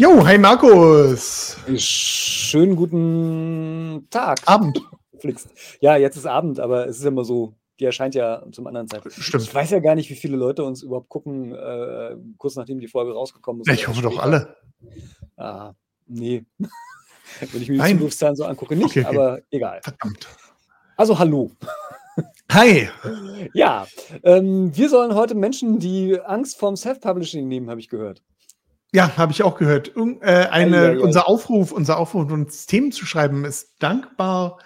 Jo, hi Markus. Schönen guten Tag. Abend. Ja, jetzt ist Abend, aber es ist immer so, die erscheint ja zum anderen Zeitpunkt. Stimmt. Ich weiß ja gar nicht, wie viele Leute uns überhaupt gucken, äh, kurz nachdem die Folge rausgekommen ist. Ja, ich hoffe doch alle. Ah, nee. Wenn ich mir die. Zugriffszahlen so angucke, nicht, Okay, okay. aber egal. Verdammt. Also hallo. Hi. Ja, ähm, wir sollen heute Menschen, die Angst vorm Self-Publishing nehmen, habe ich gehört. Ja, habe ich auch gehört. Irg- äh, eine, Ei, ei, ei. Unser Aufruf, unser Aufruf, uns Themen zu schreiben, ist dankbar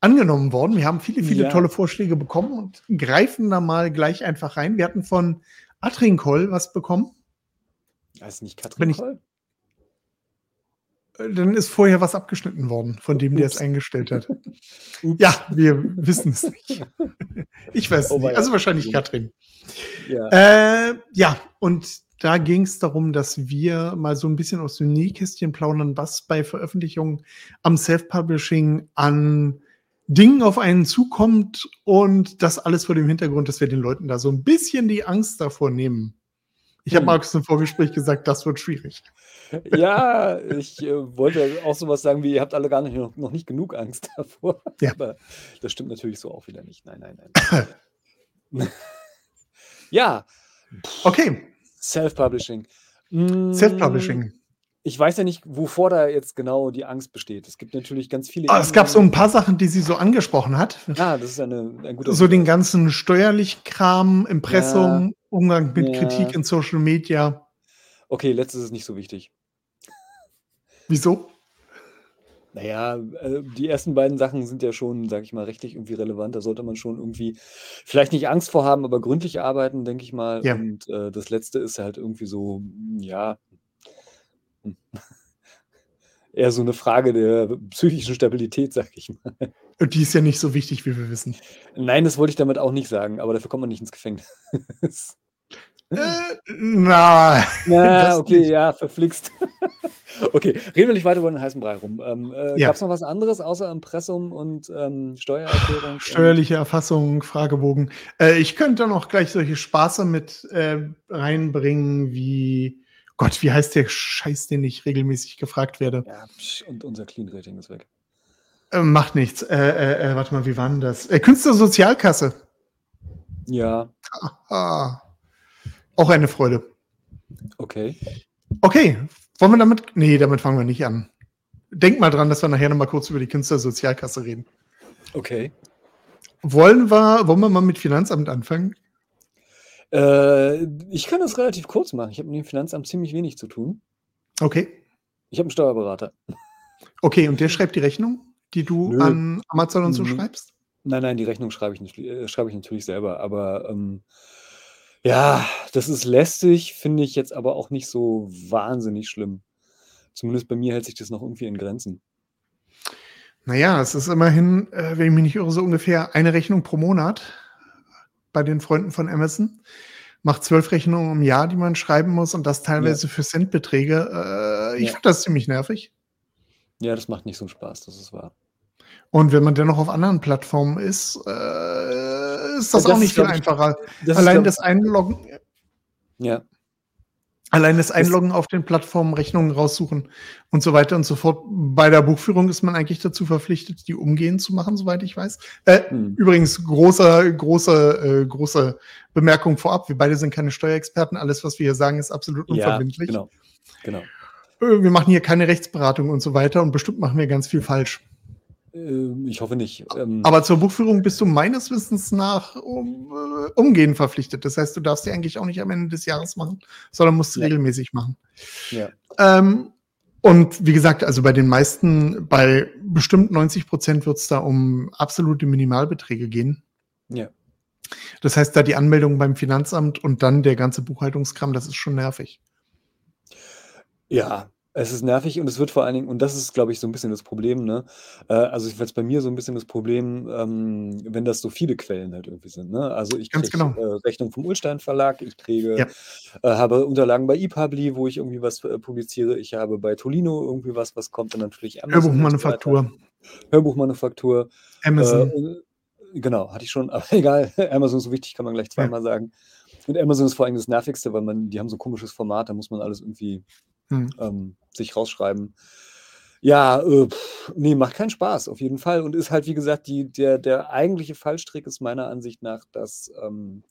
angenommen worden. Wir haben viele, viele Ja. tolle Vorschläge bekommen und greifen da mal gleich einfach rein. Wir hatten von Atrinkol was bekommen. Heißt nicht Wenn Katrin ich- Koll? Äh, Dann ist vorher was abgeschnitten worden, von dem, der es Ups. eingestellt hat. Ups. Ja, wir wissen es nicht. Ich weiß es Oh, nicht. Also wahrscheinlich Katrin. Ja. Äh, ja, und da ging es darum, dass wir mal so ein bisschen aus dem Nähkästchen plaudern, was bei Veröffentlichungen am Self-Publishing an Dingen auf einen zukommt und das alles vor dem Hintergrund, dass wir den Leuten da so ein bisschen die Angst davor nehmen. Ich habe Hm. Markus im Vorgespräch gesagt, das wird schwierig. Ja, ich äh, wollte auch sowas sagen wie, ihr habt alle gar nicht, noch, noch nicht genug Angst davor. Ja. Aber das stimmt natürlich so auch wieder nicht. Nein, nein, nein. ja, Okay, Self-Publishing. Mm, Self-Publishing. Ich weiß ja nicht, wovor da jetzt genau die Angst besteht. Es gibt natürlich ganz viele. Ah, es gab so ein paar Sachen, die sie so angesprochen hat. Ah, das ist eine, ein guter So den ganzen steuerlich Kram, Impressum, Umgang mit Ja. Kritik in Social Media. Okay, letztes ist nicht so wichtig. Wieso? Naja, äh, die ersten beiden Sachen sind ja schon, sag ich mal, rechtlich irgendwie relevant. Da sollte man schon irgendwie vielleicht nicht Angst vor haben, aber gründlich arbeiten, denke ich mal. Ja. Und äh, das letzte ist halt irgendwie so, mm, ja, hm, eher so eine Frage der psychischen Stabilität, sag ich mal. Und Die ist ja nicht so wichtig, wie wir wissen. Nein, das wollte ich damit auch nicht sagen, aber dafür kommt man nicht ins Gefängnis. Äh, na, Das okay, nicht. ja, verflixt. okay, reden wir nicht weiter über den heißen Brei rum. Ähm, äh, Ja. Gab es noch was anderes außer Impressum und ähm, Steuererklärung? steuerliche Erfassung, Fragebogen. Äh, ich könnte noch gleich solche Spaße mit äh, reinbringen, wie Gott, wie heißt der Scheiß, den ich regelmäßig gefragt werde? Ja, und unser Clean Rating ist weg. Äh, macht nichts. Äh, warte mal, wie war denn das? Äh, Künstlersozialkasse. Ja, Ah, auch eine Freude. okay. Okay, wollen wir damit? Nee, damit fangen wir nicht an. Denk mal dran, dass wir nachher noch mal kurz über die Künstlersozialkasse reden. Okay. Wollen wir, wollen wir mal mit Finanzamt anfangen? Äh, ich kann das relativ kurz machen. Ich habe mit dem Finanzamt ziemlich wenig zu tun. Okay. Ich habe einen Steuerberater. Okay, und der schreibt die Rechnung, die du Nö. an Amazon und so Mhm. schreibst? Nein, nein, die Rechnung schreibe ich, nicht, äh, schreibe ich natürlich selber. Aber ähm, ja, das ist lästig, finde ich jetzt aber auch nicht so wahnsinnig schlimm. Zumindest bei mir hält sich das noch irgendwie in Grenzen. Naja, es ist immerhin, äh, wenn ich mich nicht irre, so ungefähr eine Rechnung pro Monat bei den Freunden von Amazon. Macht zwölf Rechnungen im Jahr, die man schreiben muss und das teilweise für Centbeträge. Äh, ich Ja. finde das ziemlich nervig. Ja, das macht nicht so einen Spaß, das ist wahr. Und wenn man dennoch auf anderen Plattformen ist, äh, ist das, Das auch ist, nicht viel einfacher. Das Allein ist, das Einloggen, ja, allein das Einloggen auf den Plattformen, Rechnungen raussuchen und so weiter und so fort. Bei der Buchführung ist man eigentlich dazu verpflichtet, die umgehend zu machen, soweit ich weiß. Äh, hm. Übrigens, große, große, äh, große Bemerkung vorab. Wir beide sind keine Steuerexperten. Alles, was wir hier sagen, ist absolut ja, unverbindlich. genau, genau. Äh, Wir machen hier keine Rechtsberatung und so weiter und bestimmt machen wir ganz viel falsch. Ähm, ich hoffe nicht. Ähm, Aber zur Buchführung bist du meines Wissens nach um, äh, umgehend verpflichtet. Das heißt, du darfst die eigentlich auch nicht am Ende des Jahres machen, sondern musst sie Ja. regelmäßig machen. ja, Ähm, und wie gesagt, also bei den meisten, bei bestimmt 90 Prozent wird es da um absolute Minimalbeträge gehen. ja. Das heißt, da die Anmeldung beim Finanzamt und dann der ganze Buchhaltungskram, das ist schon nervig. Ja, es ist nervig und es wird vor allen Dingen, und das ist, glaube ich, so ein bisschen das Problem, ne? Äh, also ich weiß bei mir so ein bisschen das Problem, ähm, wenn das so viele Quellen halt irgendwie sind. Ne? Also ich Ganz kriege genau. äh, Rechnung vom Ulstein Verlag, ich kriege, Ja. äh, habe Unterlagen bei ePubli, wo ich irgendwie was äh, publiziere, ich habe bei Tolino irgendwie was, was kommt, dann natürlich Amazon und so weiter. Hörbuchmanufaktur, Hörbuchmanufaktur. Amazon. Äh, genau, hatte ich schon, aber egal. Amazon ist so wichtig, kann man gleich zweimal sagen. Und Amazon ist vor allem das Nervigste, weil man, die haben so ein komisches Format, da muss man alles irgendwie Mhm. Ähm, sich rausschreiben. Ja, äh, pff, ne, macht keinen Spaß, auf jeden Fall. Und ist halt, wie gesagt, die, der, der eigentliche Fallstrick ist meiner Ansicht nach, dass, ähm,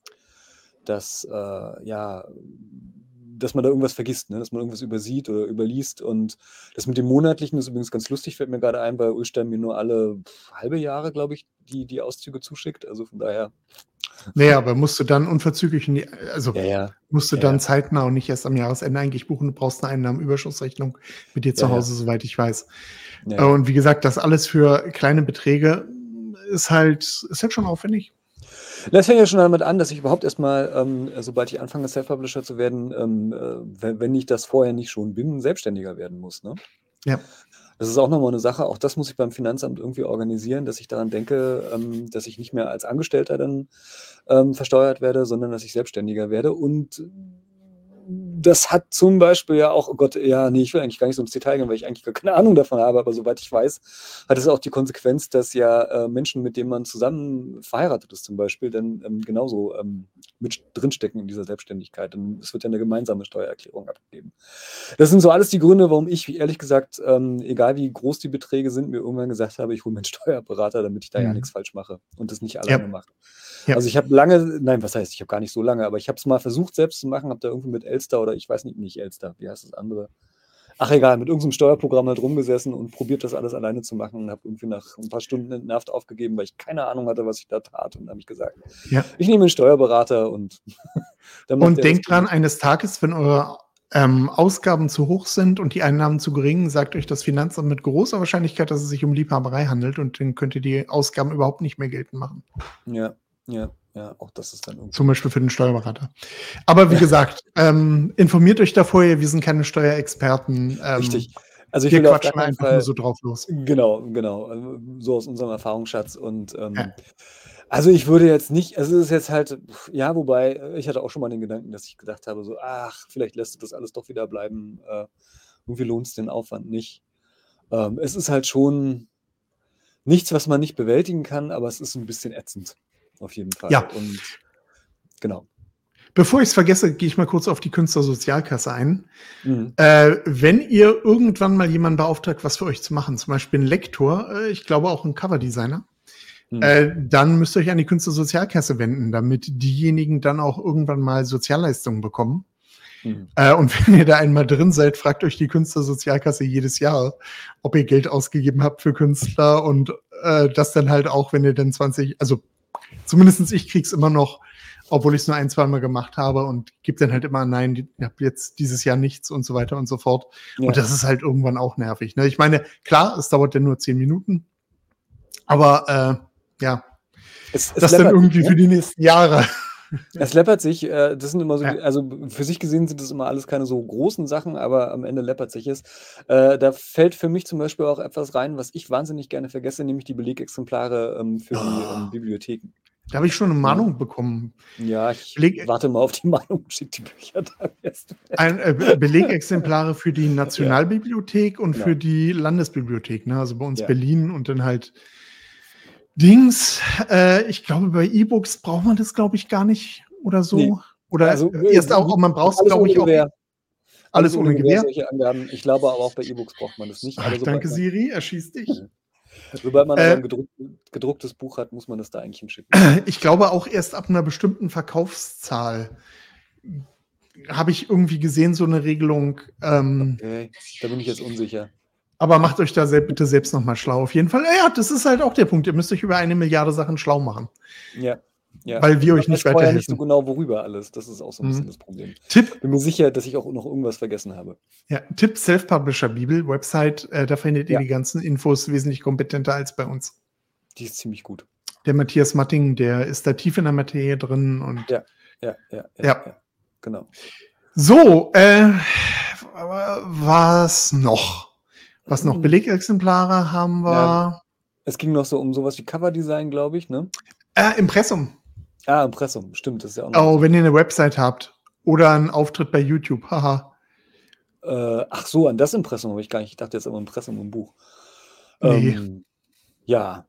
dass äh, ja, dass man da irgendwas vergisst, ne? dass man irgendwas übersieht oder überliest. Und das mit dem Monatlichen ist übrigens ganz lustig, fällt mir gerade ein, weil Ulstein mir nur alle halbe Jahre, glaube ich, die, die Auszüge zuschickt. Also von daher. Naja, aber musst du dann unverzüglich, die, also Ja, ja. musst du Ja, dann zeitnah und nicht erst am Jahresende eigentlich buchen. Du brauchst eine Einnahmenüberschussrechnung mit dir zu. Hause, soweit ich weiß. Äh. Und wie gesagt, das alles für kleine Beträge ist halt, ist halt schon aufwendig. Das fängt ja schon damit an, dass ich überhaupt erstmal, ähm, sobald ich anfange, Self-Publisher zu werden, ähm, äh, wenn, ich das vorher nicht schon bin, Selbstständiger werden muss. Ne? Ja. Das ist auch nochmal eine Sache, auch das muss ich beim Finanzamt irgendwie organisieren, dass ich daran denke, ähm, dass ich nicht mehr als Angestellter dann ähm, versteuert werde, sondern dass ich Selbstständiger werde. Und das hat zum Beispiel ja auch, oh Gott, ja, nee, ich will eigentlich gar nicht so ins Detail gehen, weil ich eigentlich gar keine Ahnung davon habe, aber soweit ich weiß, hat es auch die Konsequenz, dass ja äh, Menschen, mit denen man zusammen verheiratet ist zum Beispiel, dann ähm, genauso ähm, mit drinstecken in dieser Selbstständigkeit. Und es wird ja eine gemeinsame Steuererklärung abgegeben. Das sind so alles die Gründe, warum ich, ehrlich gesagt, ähm, egal wie groß die Beträge sind, mir irgendwann gesagt habe, ich hole mir einen Steuerberater, damit ich da ja Mhm. nichts falsch mache und das nicht Ja. alleine mache. Ja. Also ich habe lange, nein, was heißt, ich habe gar nicht so lange, aber ich habe es mal versucht selbst zu machen, habe da irgendwie mit Elster oder ich weiß nicht, nicht Elster, wie heißt das andere? Ach egal, mit irgendeinem Steuerprogramm halt rumgesessen und probiert das alles alleine zu machen und habe irgendwie nach ein paar Stunden entnervt aufgegeben, weil ich keine Ahnung hatte, was ich da tat. Und dann habe ich gesagt, Ja. ich nehme einen Steuerberater und Und denkt dran, eines Tages, wenn eure ähm, Ausgaben zu hoch sind und die Einnahmen zu gering, sagt euch das Finanzamt mit großer Wahrscheinlichkeit, dass es sich um Liebhaberei handelt und dann könnt ihr die Ausgaben überhaupt nicht mehr geltend machen. Ja, ja, ja, auch das ist dann irgendwie. Zum Beispiel für den Steuerberater. Aber wie gesagt, ähm, informiert euch da vorher, wir sind keine Steuerexperten. Ähm, Richtig. Also ich wir quatschen einfach Fall. nur so drauf los. Genau, genau. also So aus unserem Erfahrungsschatz. Und ähm, Ja. also ich würde jetzt nicht, also es ist jetzt halt, ja, wobei, äh, ich hatte auch schon mal den Gedanken, dass ich gedacht habe, so, ach, vielleicht lässt du das alles doch wieder bleiben. Äh, irgendwie lohnt es den Aufwand nicht. Ähm, es ist halt schon nichts, was man nicht bewältigen kann, aber es ist ein bisschen ätzend. Auf jeden Fall. Ja. Und genau. Bevor ich es vergesse, gehe ich mal kurz auf die Künstlersozialkasse ein. Mhm. Äh, wenn ihr irgendwann mal jemanden beauftragt, was für euch zu machen, zum Beispiel ein Lektor, äh, ich glaube auch ein Coverdesigner, Mhm. äh, dann müsst ihr euch an die Künstlersozialkasse wenden, damit diejenigen dann auch irgendwann mal Sozialleistungen bekommen. Mhm. Äh, und wenn ihr da einmal drin seid, fragt euch die Künstlersozialkasse jedes Jahr, ob ihr Geld ausgegeben habt für Künstler und äh, das dann halt auch, wenn ihr dann 20, also zumindestens ich krieg's immer noch, obwohl ich es nur ein, zwei Mal gemacht habe und gebe dann halt immer, nein, ihr habt jetzt dieses Jahr nichts und so weiter und so fort. Ja. Und das ist halt irgendwann auch nervig. Ne? Ich meine, klar, es dauert dann nur zehn Minuten, aber äh, ja, es, es das dann irgendwie ne? für die nächsten Jahre. Es läppert sich, äh, das sind immer so, Ja. also für sich gesehen sind das immer alles keine so großen Sachen, aber am Ende läppert sich es. Äh, da fällt für mich zum Beispiel auch etwas rein, was ich wahnsinnig gerne vergesse, nämlich die Belegexemplare ähm, für die Oh. Bibliotheken. Da habe ich schon eine Mahnung bekommen. Ja, ich Beleg- warte mal auf die Meinung, schick die Bücher da erst. Ein, äh, Be- Belegexemplare für die Nationalbibliothek und Genau. für die Landesbibliothek. Ne? Also bei uns Ja. Berlin und dann halt Dings. Äh, ich glaube, bei E-Books braucht man das, glaube ich, gar nicht oder so. Nee. Oder Also, äh, erst äh, auch, man braucht es, glaube ich, auch. Alles ohne Angaben. Ich glaube aber auch bei E-Books braucht man das nicht. Ach, sobald danke, Siri, erschieß dich. sobald man Äh, ein gedruck, gedrucktes Buch hat, muss man das da eigentlich hinschicken. Ich glaube auch erst ab einer bestimmten Verkaufszahl habe ich irgendwie gesehen, so eine Regelung. Ähm, Okay, da bin ich jetzt unsicher. Aber macht euch da sel- bitte selbst nochmal schlau. Auf jeden Fall. Ja, das ist halt auch der Punkt. Ihr müsst euch über eine Milliarde Sachen schlau machen. Ja. Ja. Weil wir Ich euch nicht weiß vorher nicht so weiterhelfen. genau, worüber alles. Das ist auch so ein Mhm. bisschen das Problem. Tipp, Bin mir sicher, dass ich auch noch irgendwas vergessen habe. ja, Tipp Self-Publisher Bibel, Website, äh, da findet ihr Ja. die ganzen Infos wesentlich kompetenter als bei uns. Die ist ziemlich gut. Der Matthias Matting, der ist da tief in der Materie drin und Ja. Ja, ja, ja. Ja. Genau. so, äh, was noch? Was noch? Mhm. Belegexemplare haben wir. Es ging noch so um sowas wie Coverdesign, glaube ich, ne? Äh, Impressum. Ah, Impressum, stimmt, das ist ja auch noch. Oh, wenn ihr eine Website habt oder einen Auftritt bei YouTube. Haha. Äh, ach so, an das Impressum habe ich gar nicht. Ich dachte jetzt immer Impressum im Buch. Nee. Ähm, ja.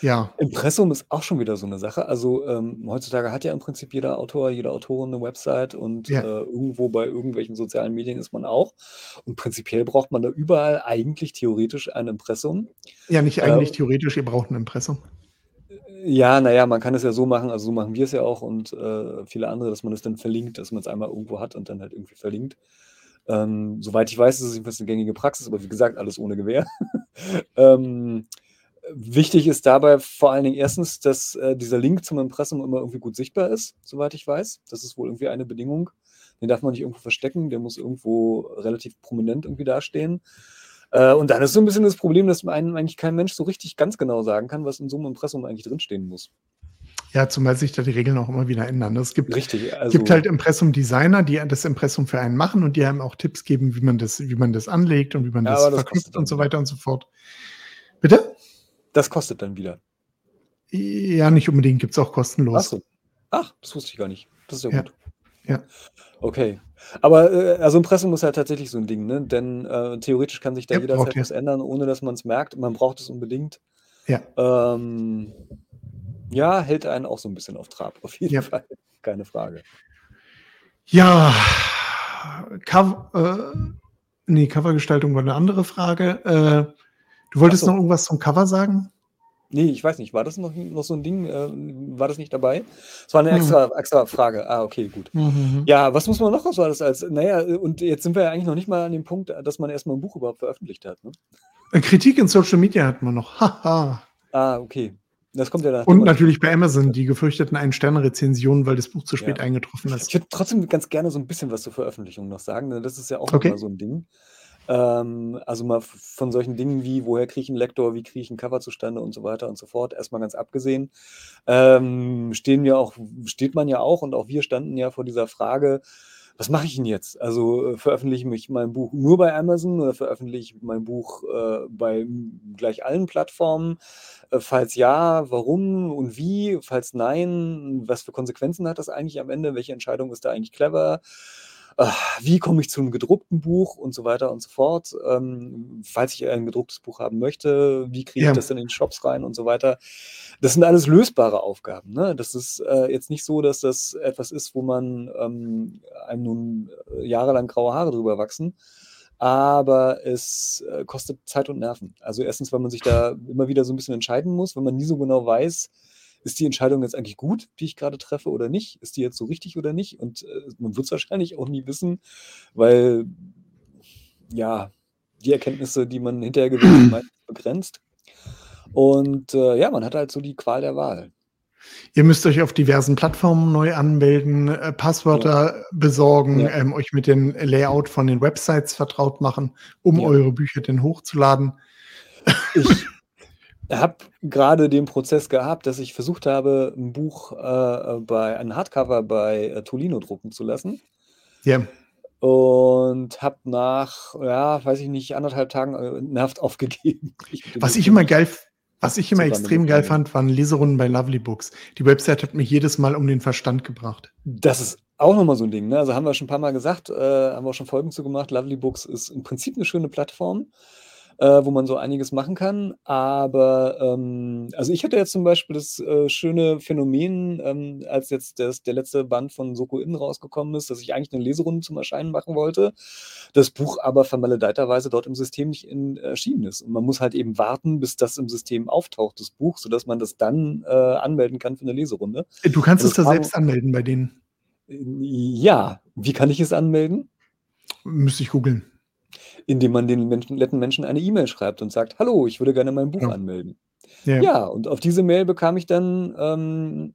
Ja. Impressum ist auch schon wieder so eine Sache. Also, ähm, heutzutage hat ja im Prinzip jeder Autor, jede Autorin eine Website und, Ja. äh, irgendwo bei irgendwelchen sozialen Medien ist man auch. Und prinzipiell braucht man da überall eigentlich theoretisch ein Impressum. Ja, nicht Äh eigentlich theoretisch, ihr braucht ein Impressum. Ja, na ja, man kann es ja so machen, also so machen wir es ja auch und, äh, viele andere, dass man es dann verlinkt, dass man es einmal irgendwo hat und dann halt irgendwie verlinkt. Ähm, soweit ich weiß, ist es jedenfalls 'ne gängige Praxis, aber wie gesagt, alles ohne Gewähr. Ähm, wichtig ist dabei vor allen Dingen erstens, dass, äh, dieser Link zum Impressum immer irgendwie gut sichtbar ist, soweit ich weiß. Das ist wohl irgendwie eine Bedingung. Den darf man nicht irgendwo verstecken, der muss irgendwo relativ prominent irgendwie dastehen. Äh, und dann ist so ein bisschen das Problem, dass einem eigentlich kein Mensch so richtig ganz genau sagen kann, was in so einem Impressum eigentlich drinstehen muss. Ja, zumal sich da die Regeln auch immer wieder ändern. Es gibt Richtig, es gibt also halt Impressum-Designer, die das Impressum für einen machen und die einem auch Tipps geben, wie man das wie man das anlegt und wie man Ja, das das verknüpft und so weiter und so fort. Bitte? Das kostet dann wieder. Ja, nicht unbedingt, gibt's auch Ach kostenlos. so. Ach, das wusste ich gar nicht. Das ist ja Ja. gut. Ja. Okay. Aber, äh, also Impressum ist ja tatsächlich so 'n Ding, ne? Denn, äh, theoretisch kann sich da Ja, jederzeit was ändern, ohne dass man's merkt. Man braucht es unbedingt. Ja. Ähm, ja, hält einen auch so 'n bisschen auf Trab, auf jeden Ja. Fall, keine Frage. Ja, Cov äh, ne, Covergestaltung war 'ne andere Frage. Äh, du wolltest so. noch irgendwas zum Cover sagen? Ne, ich weiß nicht, war das noch noch so 'n Ding? Ähm, war das nicht dabei? Es war 'ne Mhm. extra extra Frage. Ah, okay, gut. Mhm, mhm. Ja, was muss man noch so alles als na ja, und jetzt sind wir ja eigentlich noch nicht mal an dem Punkt, dass man erst mal 'n Buch überhaupt veröffentlicht hat, ne? Äh, Kritik in Social Media hatten wir noch. Haha. Ah, okay. Das kommt ja nach Und natürlich bei Amazon die gefürchteten Ein-Sterne-Rezensionen, weil das Buch zu spät Ja. eingetroffen ist. Ich würde trotzdem ganz gerne so 'n bisschen was zur Veröffentlichung noch sagen, ne? Das ist ja auch Okay. mal so 'n Ding. Ähm, also mal von solchen Dingen wie: Woher kriege ich 'n Lektor, wie kriege ich 'n Cover zustande und so weiter und so fort, erst mal ganz abgesehen, ähm, stehen wir auch steht man ja auch und auch wir standen ja vor dieser Frage: „Was mache ich 'n jetzt?“ Also, äh, veröffentliche ich mein Buch nur bei Amazon oder veröffentliche ich mein Buch, äh, bei gleich allen Plattformen? Äh, falls ja, warum und wie? Falls nein, was für Konsequenzen hat das eigentlich am Ende? Welche Entscheidung ist da eigentlich clever? Wie komme ich zu 'nem gedruckten Buch und so weiter und so fort? Ähm, falls ich ein gedrucktes Buch haben möchte, wie kriege ich Ja. das denn in die Shops rein und so weiter? Das sind alles lösbare Aufgaben, ne? Das ist, äh, jetzt nicht so, dass das etwas ist, wo man, ähm, einem nun, äh, jahrelang graue Haare drüber wachsen, aber es, äh, kostet Zeit und Nerven. Also, erstens, weil man sich da immer wieder so 'n bisschen entscheiden muss, weil man nie so genau weiß: Ist die Entscheidung jetzt eigentlich gut, die ich grade treffe oder nicht? Ist die jetzt so richtig oder nicht? Und, äh, man wird's wahrscheinlich auch nie wissen, weil ja, die Erkenntnisse, die man hinterher gewinnt, meistens begrenzt. Und, äh, ja, man hat halt so die Qual der Wahl. Ihr müsst euch auf diversen Plattformen neu anmelden, äh, Ja. Passwörter besorgen, Ja. ähm, euch mit dem Layout von den Websites vertraut machen, um Ja. eure Bücher denn hochzuladen. Ich habe grade den Prozess gehabt, dass ich versucht habe, 'n Buch, äh, bei ein Hardcover bei, äh, Tolino drucken zu lassen. Ja. Und habe nach, ja, weiß ich nicht, 1,5 Tagen, äh, nervt aufgegeben. Ich Was ich immer geil was ich immer extrem geil fand, waren Leserunden bei Lovely Books. Die Website hat mich jedes Mal um den Verstand gebracht. Das ist auch noch mal so 'n Ding, ne? Also, haben wir schon 'n paar Mal gesagt, äh, haben wir auch schon Folgen zu gemacht. Lovely Books ist im Prinzip 'ne schöne Plattform, äh, wo man so einiges machen kann. Aber, ähm also, ich hatte jetzt zum Beispiel das, äh, schöne Phänomen, ähm, als jetzt das der letzte Band von Soko Inn rausgekommen ist, dass ich eigentlich 'ne Leserunde zum Erscheinen machen wollte, das Buch aber vermaledeiterweise dort im System nicht in erschienen ist. Und man muss halt eben warten, bis das im System auftaucht, das Buch, sodass man das dann, äh, anmelden kann für 'ne Leserunde. Äh, du kannst es da selbst anmelden bei denen. Ja, wie kann ich es anmelden? Müsste ich googeln. Indem man den Menschen netten Menschen eine E-Mail schreibt und sagt: „Hallo, ich würde gerne mein Buch Ja. anmelden.“ Ja. Ja, und auf diese Mail bekam ich dann, ähm,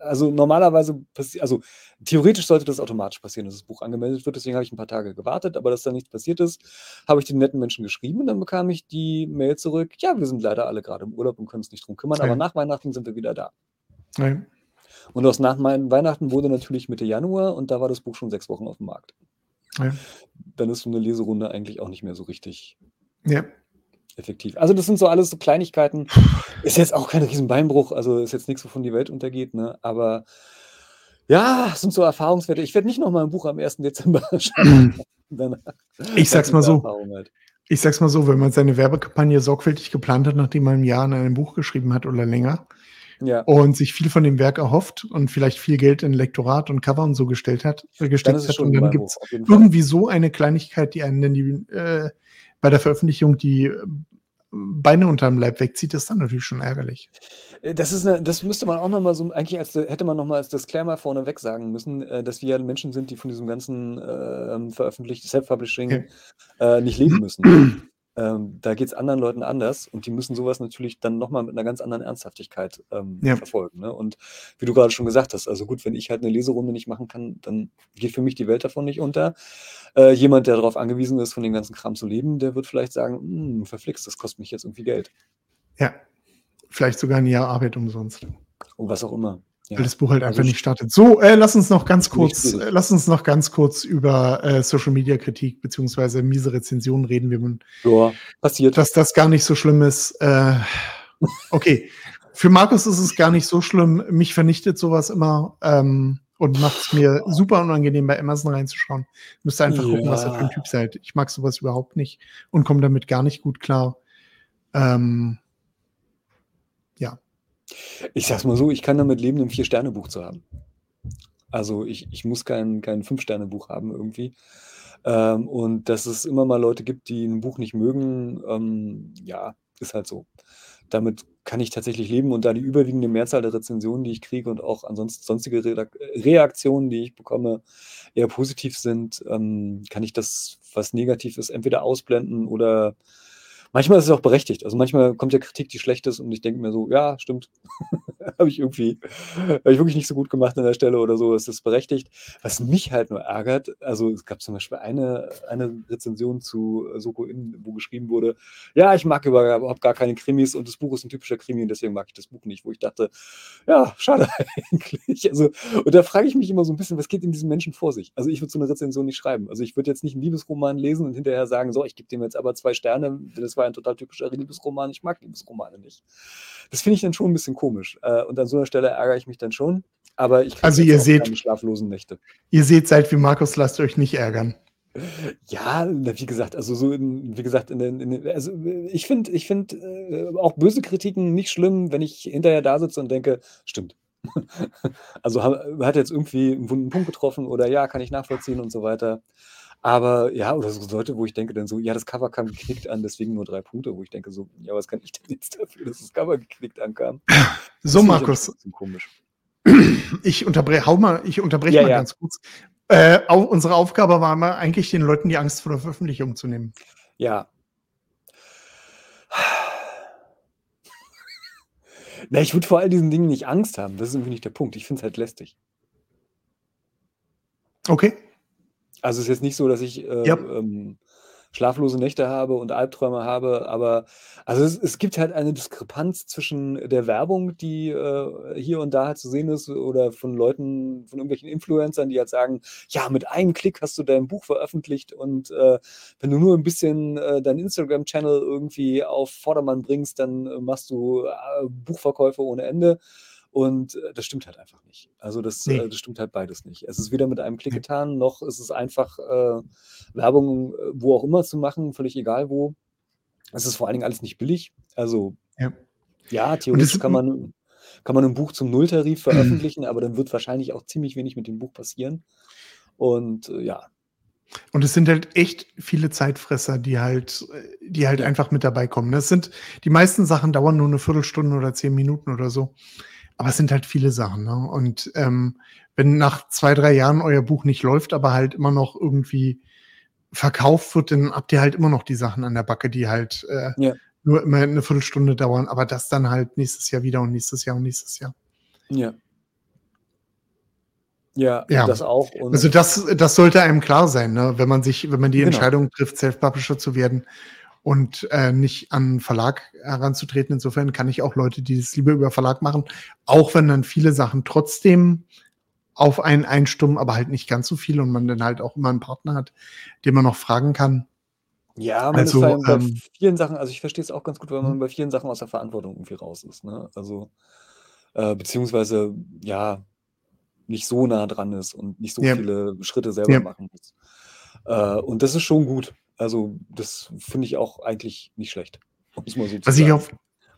äh also, normalerweise also, theoretisch sollte das automatisch passieren, dass das Buch angemeldet wird. Deswegen habe ich 'n paar Tage gewartet, aber dass da nichts passiert ist, habe ich den netten Menschen geschrieben und dann bekam ich die Mail zurück: „Ja, wir sind leider alle grade im Urlaub und können uns nicht drum kümmern, aber Ja. nach Weihnachten sind wir wieder da.“ Ja. Und aus nach Weihnachten wurde natürlich Mitte Januar und da war das Buch schon 6 Wochen auf'm Markt. Ja. Dann ist so 'ne Leserunde eigentlich auch nicht mehr so richtig Ja. effektiv. Also, das sind so alles so Kleinigkeiten. Ist jetzt auch kein Riesenbeinbruch, also, ist jetzt nix, wovon die Welt untergeht, ne? Aber ja, es sind so Erfahrungswerte. Ich werde nicht noch mal 'n Buch am 1. Dezember danach. Ich sage es mal so halt. Ich sag's mal so, wenn man seine Werbekampagne sorgfältig geplant hat, nachdem man ein Jahr an einem Buch geschrieben hat oder länger Ja. und sich viel von dem Werk erhofft und vielleicht viel Geld in Lektorat und Cover und so gestellt hat, äh, Dann gesteckt es hat und dann jeden Fall. irgendwie so eine Kleinigkeit, die einen dann die, äh, bei der Veröffentlichung die äh, Beine unterm Leib wegzieht, ist dann natürlich schon ärgerlich. Äh, Das ist 'ne das müsste man auch noch mal so eigentlich als hätte man noch mal als Disclaimer vorneweg sagen müssen, äh, dass wir ja Menschen sind, die von diesem ganzen, ähm, veröffentlicht Self-Publishing, äh, nicht leben müssen. Ähm, da geht's anderen Leuten anders und die müssen so was natürlich dann noch mal mit 'ner ganz anderen Ernsthaftigkeit, ähm, Ja. verfolgen, ne? Und wie du grade schon gesagt hast, also gut, wenn ich halt 'ne Leserunde nicht machen kann, dann geht für mich die Welt davon nicht unter. Äh, jemand, der darauf angewiesen ist, von dem ganzen Kram zu leben, der wird vielleicht sagen: „Hm, verflixt, das kostet mich jetzt irgendwie Geld.“ Ja. Vielleicht sogar ein Jahr Arbeit umsonst. Und was auch immer. Ja. Weil das Buch halt Also einfach nicht startet. So, äh, lass uns noch ganz Ziemlich kurz äh, lass uns noch ganz kurz über, äh, Social-Media-Kritik beziehungsweise miese Rezensionen reden, wie man Ja, passiert. dass das gar nicht so schlimm ist. Äh, okay. Für Markus ist es gar nicht so schlimm. Mich vernichtet so was immer, ähm, und macht's mir super unangenehm, bei Amazon reinzuschauen. Müsst ihr einfach gucken, was ihr für 'n Ja. Typ seid. Ich mag so was überhaupt nicht und komme damit gar nicht gut klar. Ähm ja. Ich sage es mal so, ich kann damit leben, 'n 4-Sterne-Buch zu haben. Also, ich ich muss kein kein 5-Sterne-Buch haben irgendwie. Ähm, und dass es immer mal Leute gibt, die 'n Buch nicht mögen, ähm, ja, ist halt so. Damit kann ich tatsächlich leben und da die überwiegende Mehrzahl der Rezensionen, die ich kriege und auch ansonsten sonstige Reaktionen, die ich bekomme, eher positiv sind, ähm, kann ich das, was negativ ist, entweder ausblenden oder manchmal ist es auch berechtigt. Also, manchmal kommt ja Kritik, die schlecht ist und ich denke mir so: „Ja, stimmt. Habe ich irgendwie habe ich wirklich nicht so gut gemacht an der Stelle oder so, ist berechtigt.“ Was mich halt nur ärgert also, es gab zum Beispiel eine eine Rezension zu, Soko Inn, wo geschrieben wurde: „Ja, ich mag über überhaupt gar keine Krimis und das Buch ist 'n typischer Krimi und deswegen mag ich das Buch nicht.“ Wo ich dachte: „Ja, schade eigentlich.“ Also, und da frage ich mich immer so 'n bisschen, was geht in diesen Menschen vor sich? Also, ich würde so 'ne Rezension nicht schreiben. Also, ich würde jetzt nicht 'n Liebesroman lesen und hinterher sagen: „So, ich gebe dem jetzt aber 2 Sterne, das war ein total typischer Liebesroman. Ich mag Liebesromane nicht.“ Das finde ich dann schon 'n bisschen komisch. Äh, und an so 'ner Stelle ärgere ich mich dann schon, aber ich Also, ihr seht keine schlaflosen Nächte. ihr seht, seid wie Markus, lasst euch nicht ärgern. Ja, wie gesagt, also, so in wie gesagt, in den in den also, ich finde ich finde, äh, auch böse Kritiken nicht schlimm, wenn ich hinterher da sitze und denke: „Stimmt.“ Also, ha hat jetzt irgendwie 'n wunden Punkt getroffen oder ja, kann ich nachvollziehen und so weiter. Aber ja, oder so Leute, wo ich denke dann so: „Ja, das Cover kam geknickt an, deswegen nur 3 Punkte.“ Wo ich denke so: „Ja, was kann ich denn jetzt dafür, dass das Cover geknickt ankam?“ Das So, 'n Markus. bisschen komisch. Ich unterbre hau mal ich unterbreche Ja, mal ja. ganz kurz. Äh, au unsere Aufgabe war mal eigentlich, den Leuten die Angst vor der Veröffentlichung zu nehmen. Ja. Na, ich würde vor all diesen Dingen nicht Angst haben. Das ist irgendwie nicht der Punkt. Ich finde es halt lästig. Okay. Also, es ist jetzt nicht so, dass ich, äh, Ja. ähm, schlaflose Nächte habe und Albträume habe, aber also, es es gibt halt eine Diskrepanz zwischen der Werbung, die, äh, hier und da halt zu sehen ist oder von Leuten von irgendwelchen Influencern, die halt sagen: „Ja, mit einem Klick hast du dein Buch veröffentlicht und, äh, wenn du nur 'n bisschen, äh, deinen Instagram-Channel irgendwie auf Vordermann bringst, dann, äh, machst du, äh, Buchverkäufe ohne Ende.“ Und, äh, das stimmt halt einfach nicht. Also, das Ne. äh, das stimmt halt beides nicht. Es ist weder mit einem Klick getan, noch ist es einfach, äh, Werbung, äh, wo auch immer zu machen, völlig egal wo. Es ist vor allen Dingen alles nicht billig. Also, Ja. ja, theoretisch kann man kann man 'n Buch zum Nulltarif veröffentlichen, aber dann wird wahrscheinlich auch ziemlich wenig mit dem Buch passieren. Und, äh, ja. Und es sind halt echt viele Zeitfresser, die halt die halt einfach mit dabei kommen. Das sind die meisten Sachen dauern nur 'ne Viertelstunde oder 10 Minuten oder so. Aber es sind halt viele Sachen, ne? Und, ähm, wenn nach 2, 3 Jahren euer Buch nicht läuft, aber halt immer noch irgendwie verkauft wird, dann habt ihr halt immer noch die Sachen an der Backe, die halt, äh, Ja. nur immer 'ne Viertelstunde dauern, aber das dann halt nächstes Jahr wieder und nächstes Jahr und nächstes Jahr. Ja. Ja, Ja. das auch und Also, das das sollte einem klar sein, ne? Wenn man sich wenn man die Genau. Entscheidung trifft, Self-Publisher zu werden und, äh, nicht an Verlag heranzutreten. Insofern kann ich auch Leute, die es lieber über Verlag machen, auch wenn dann viele Sachen trotzdem auf einen einstimmen, aber halt nicht ganz so viel und man dann halt auch immer 'n Partner hat, den man noch fragen kann. Ja, man Also, ist bei bei ähm vielen Sachen also, ich verstehe es auch ganz gut, weil man Mhm. bei vielen Sachen aus der Verantwortung irgendwie raus ist, ne? Also, äh, beziehungsweise, ja, nicht so nah dran ist und nicht so Ja. viele Schritte selber Ja. machen muss. Äh, und das ist schon gut. Also, das finde ich auch eigentlich nicht schlecht, so Was ich auf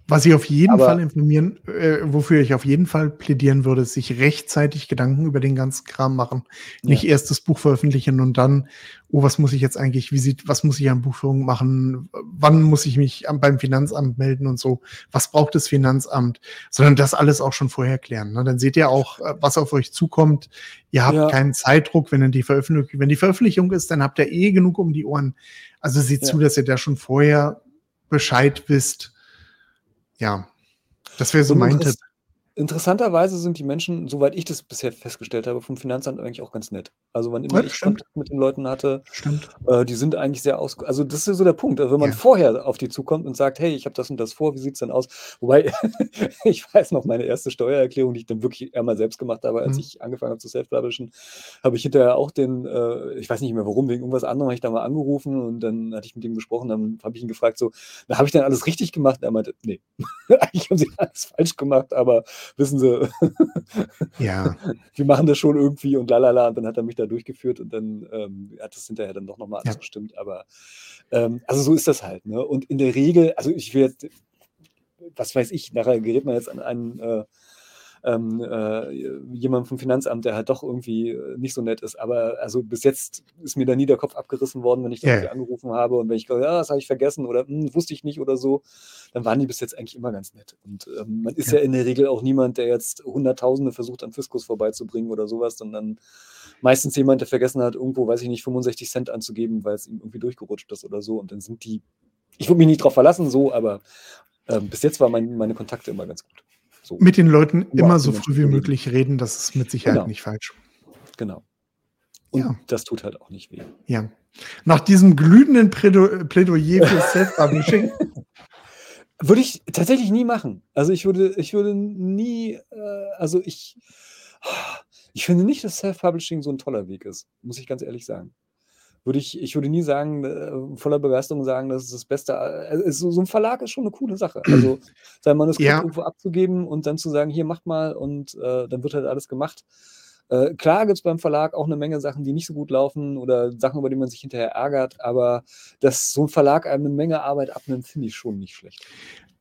was ich auf jeden Aber Fall informieren, äh, wofür ich auf jeden Fall plädieren würde, ist sich rechtzeitig Gedanken über den ganzen Kram machen. Nicht Ja. erst das Buch veröffentlichen und dann, oh, was muss ich jetzt eigentlich, wie sieht, was muss ich an Buchführung machen? Wann muss ich mich am, beim Finanzamt melden und so? Was braucht das Finanzamt? Sondern das alles auch schon vorher klären. Ne? Dann seht ihr auch, äh, was auf euch zukommt. Ihr habt Ja. keinen Zeitdruck, wenn dann die Veröffentlichung, wenn die Veröffentlichung ist, dann habt ihr eh genug um die Ohren. Also seht Ja. zu, dass ihr da schon vorher Bescheid wisst. Ja, das wäre so mein Tipp. Interessanterweise sind die Menschen, soweit ich das bisher festgestellt habe, vom Finanzamt eigentlich auch ganz nett. Also, wann immer Ja, ich stimmt. Kontakt mit den Leuten hatte, äh, die sind eigentlich sehr aus also, das ist ja so der Punkt. Also, wenn man Ja. vorher auf die zukommt und sagt: „Hey, ich habe das und das vor, wie sieht's denn aus?“ Wobei, ich weiß noch, meine erste Steuererklärung, die ich dann wirklich einmal selbst gemacht habe, als Mhm. ich angefangen habe zu self-publishen, habe ich hinterher auch den, äh ich weiß nicht mehr warum, wegen irgendwas anderem habe ich da mal angerufen und dann hatte ich mit ihm gesprochen, dann habe ich ihn gefragt so: „Na, habe ich denn alles richtig gemacht?“ Und er meinte: „Ne, eigentlich haben Sie alles falsch gemacht, aber wissen Sie, Ja. wir machen das schon irgendwie und lalala.“ Und dann hat er mich da durchgeführt und dann, ähm, hat das hinterher dann doch noch mal alles Ja. gestimmt. Aber, ähm, also, so ist das halt, ne? Und in der Regel also, ich jetzt was weiß ich, nachher gerät man jetzt an einen, äh, ähm, äh, jemanden vom Finanzamt, der halt doch irgendwie, äh, nicht so nett ist. Aber also, bis jetzt ist mir da nie der Kopf abgerissen worden, wenn ich da ja. angerufen habe und wenn ich gesagt „Ja, das habe ich vergessen“ oder „Hm, wusste ich nicht“ oder so, dann waren die bis jetzt eigentlich immer ganz nett. Und, ähm, man ist Ja. ja in der Regel auch niemand, der jetzt Hunderttausende versucht, am Fiskus vorbeizubringen oder so was, sondern meistens jemand, der vergessen hat, irgendwo, weiß ich nicht, 65 anzugeben, weil's ihm irgendwie durchgerutscht ist oder so. Und dann sind die ich würde mich nicht drauf verlassen so, aber, ähm, bis jetzt waren mein meine Kontakte immer ganz gut. So. Mit den Leuten immer so früh wie möglich reden, das ist mit Sicherheit Genau. nicht falsch. Genau. Und Ja. das tut halt auch nicht weh. Ja. Nach diesem glühenden Plädo Plädoyer für Self-Publishing Würde ich tatsächlich nie machen. Also, ich würde ich würde nie, äh also, ich ich finde nicht, dass Self-Publishing so 'n toller Weg ist, muss ich ganz ehrlich sagen. Würde ich ich würde nie sagen, äh, voller Begeisterung sagen, das ist das Beste. Äh, so so 'n Verlag ist schon 'ne coole Sache. Also, sein Manuskript Ja. irgendwo abzugeben und dann zu sagen: „Hier, macht mal“ und, äh, dann wird halt alles gemacht. Äh, klar gibt's beim Verlag auch 'ne Menge Sachen, die nicht so gut laufen oder Sachen, über die man sich hinterher ärgert, aber dass so 'n Verlag einem 'ne Menge Arbeit abnimmt, finde ich schon nicht schlecht.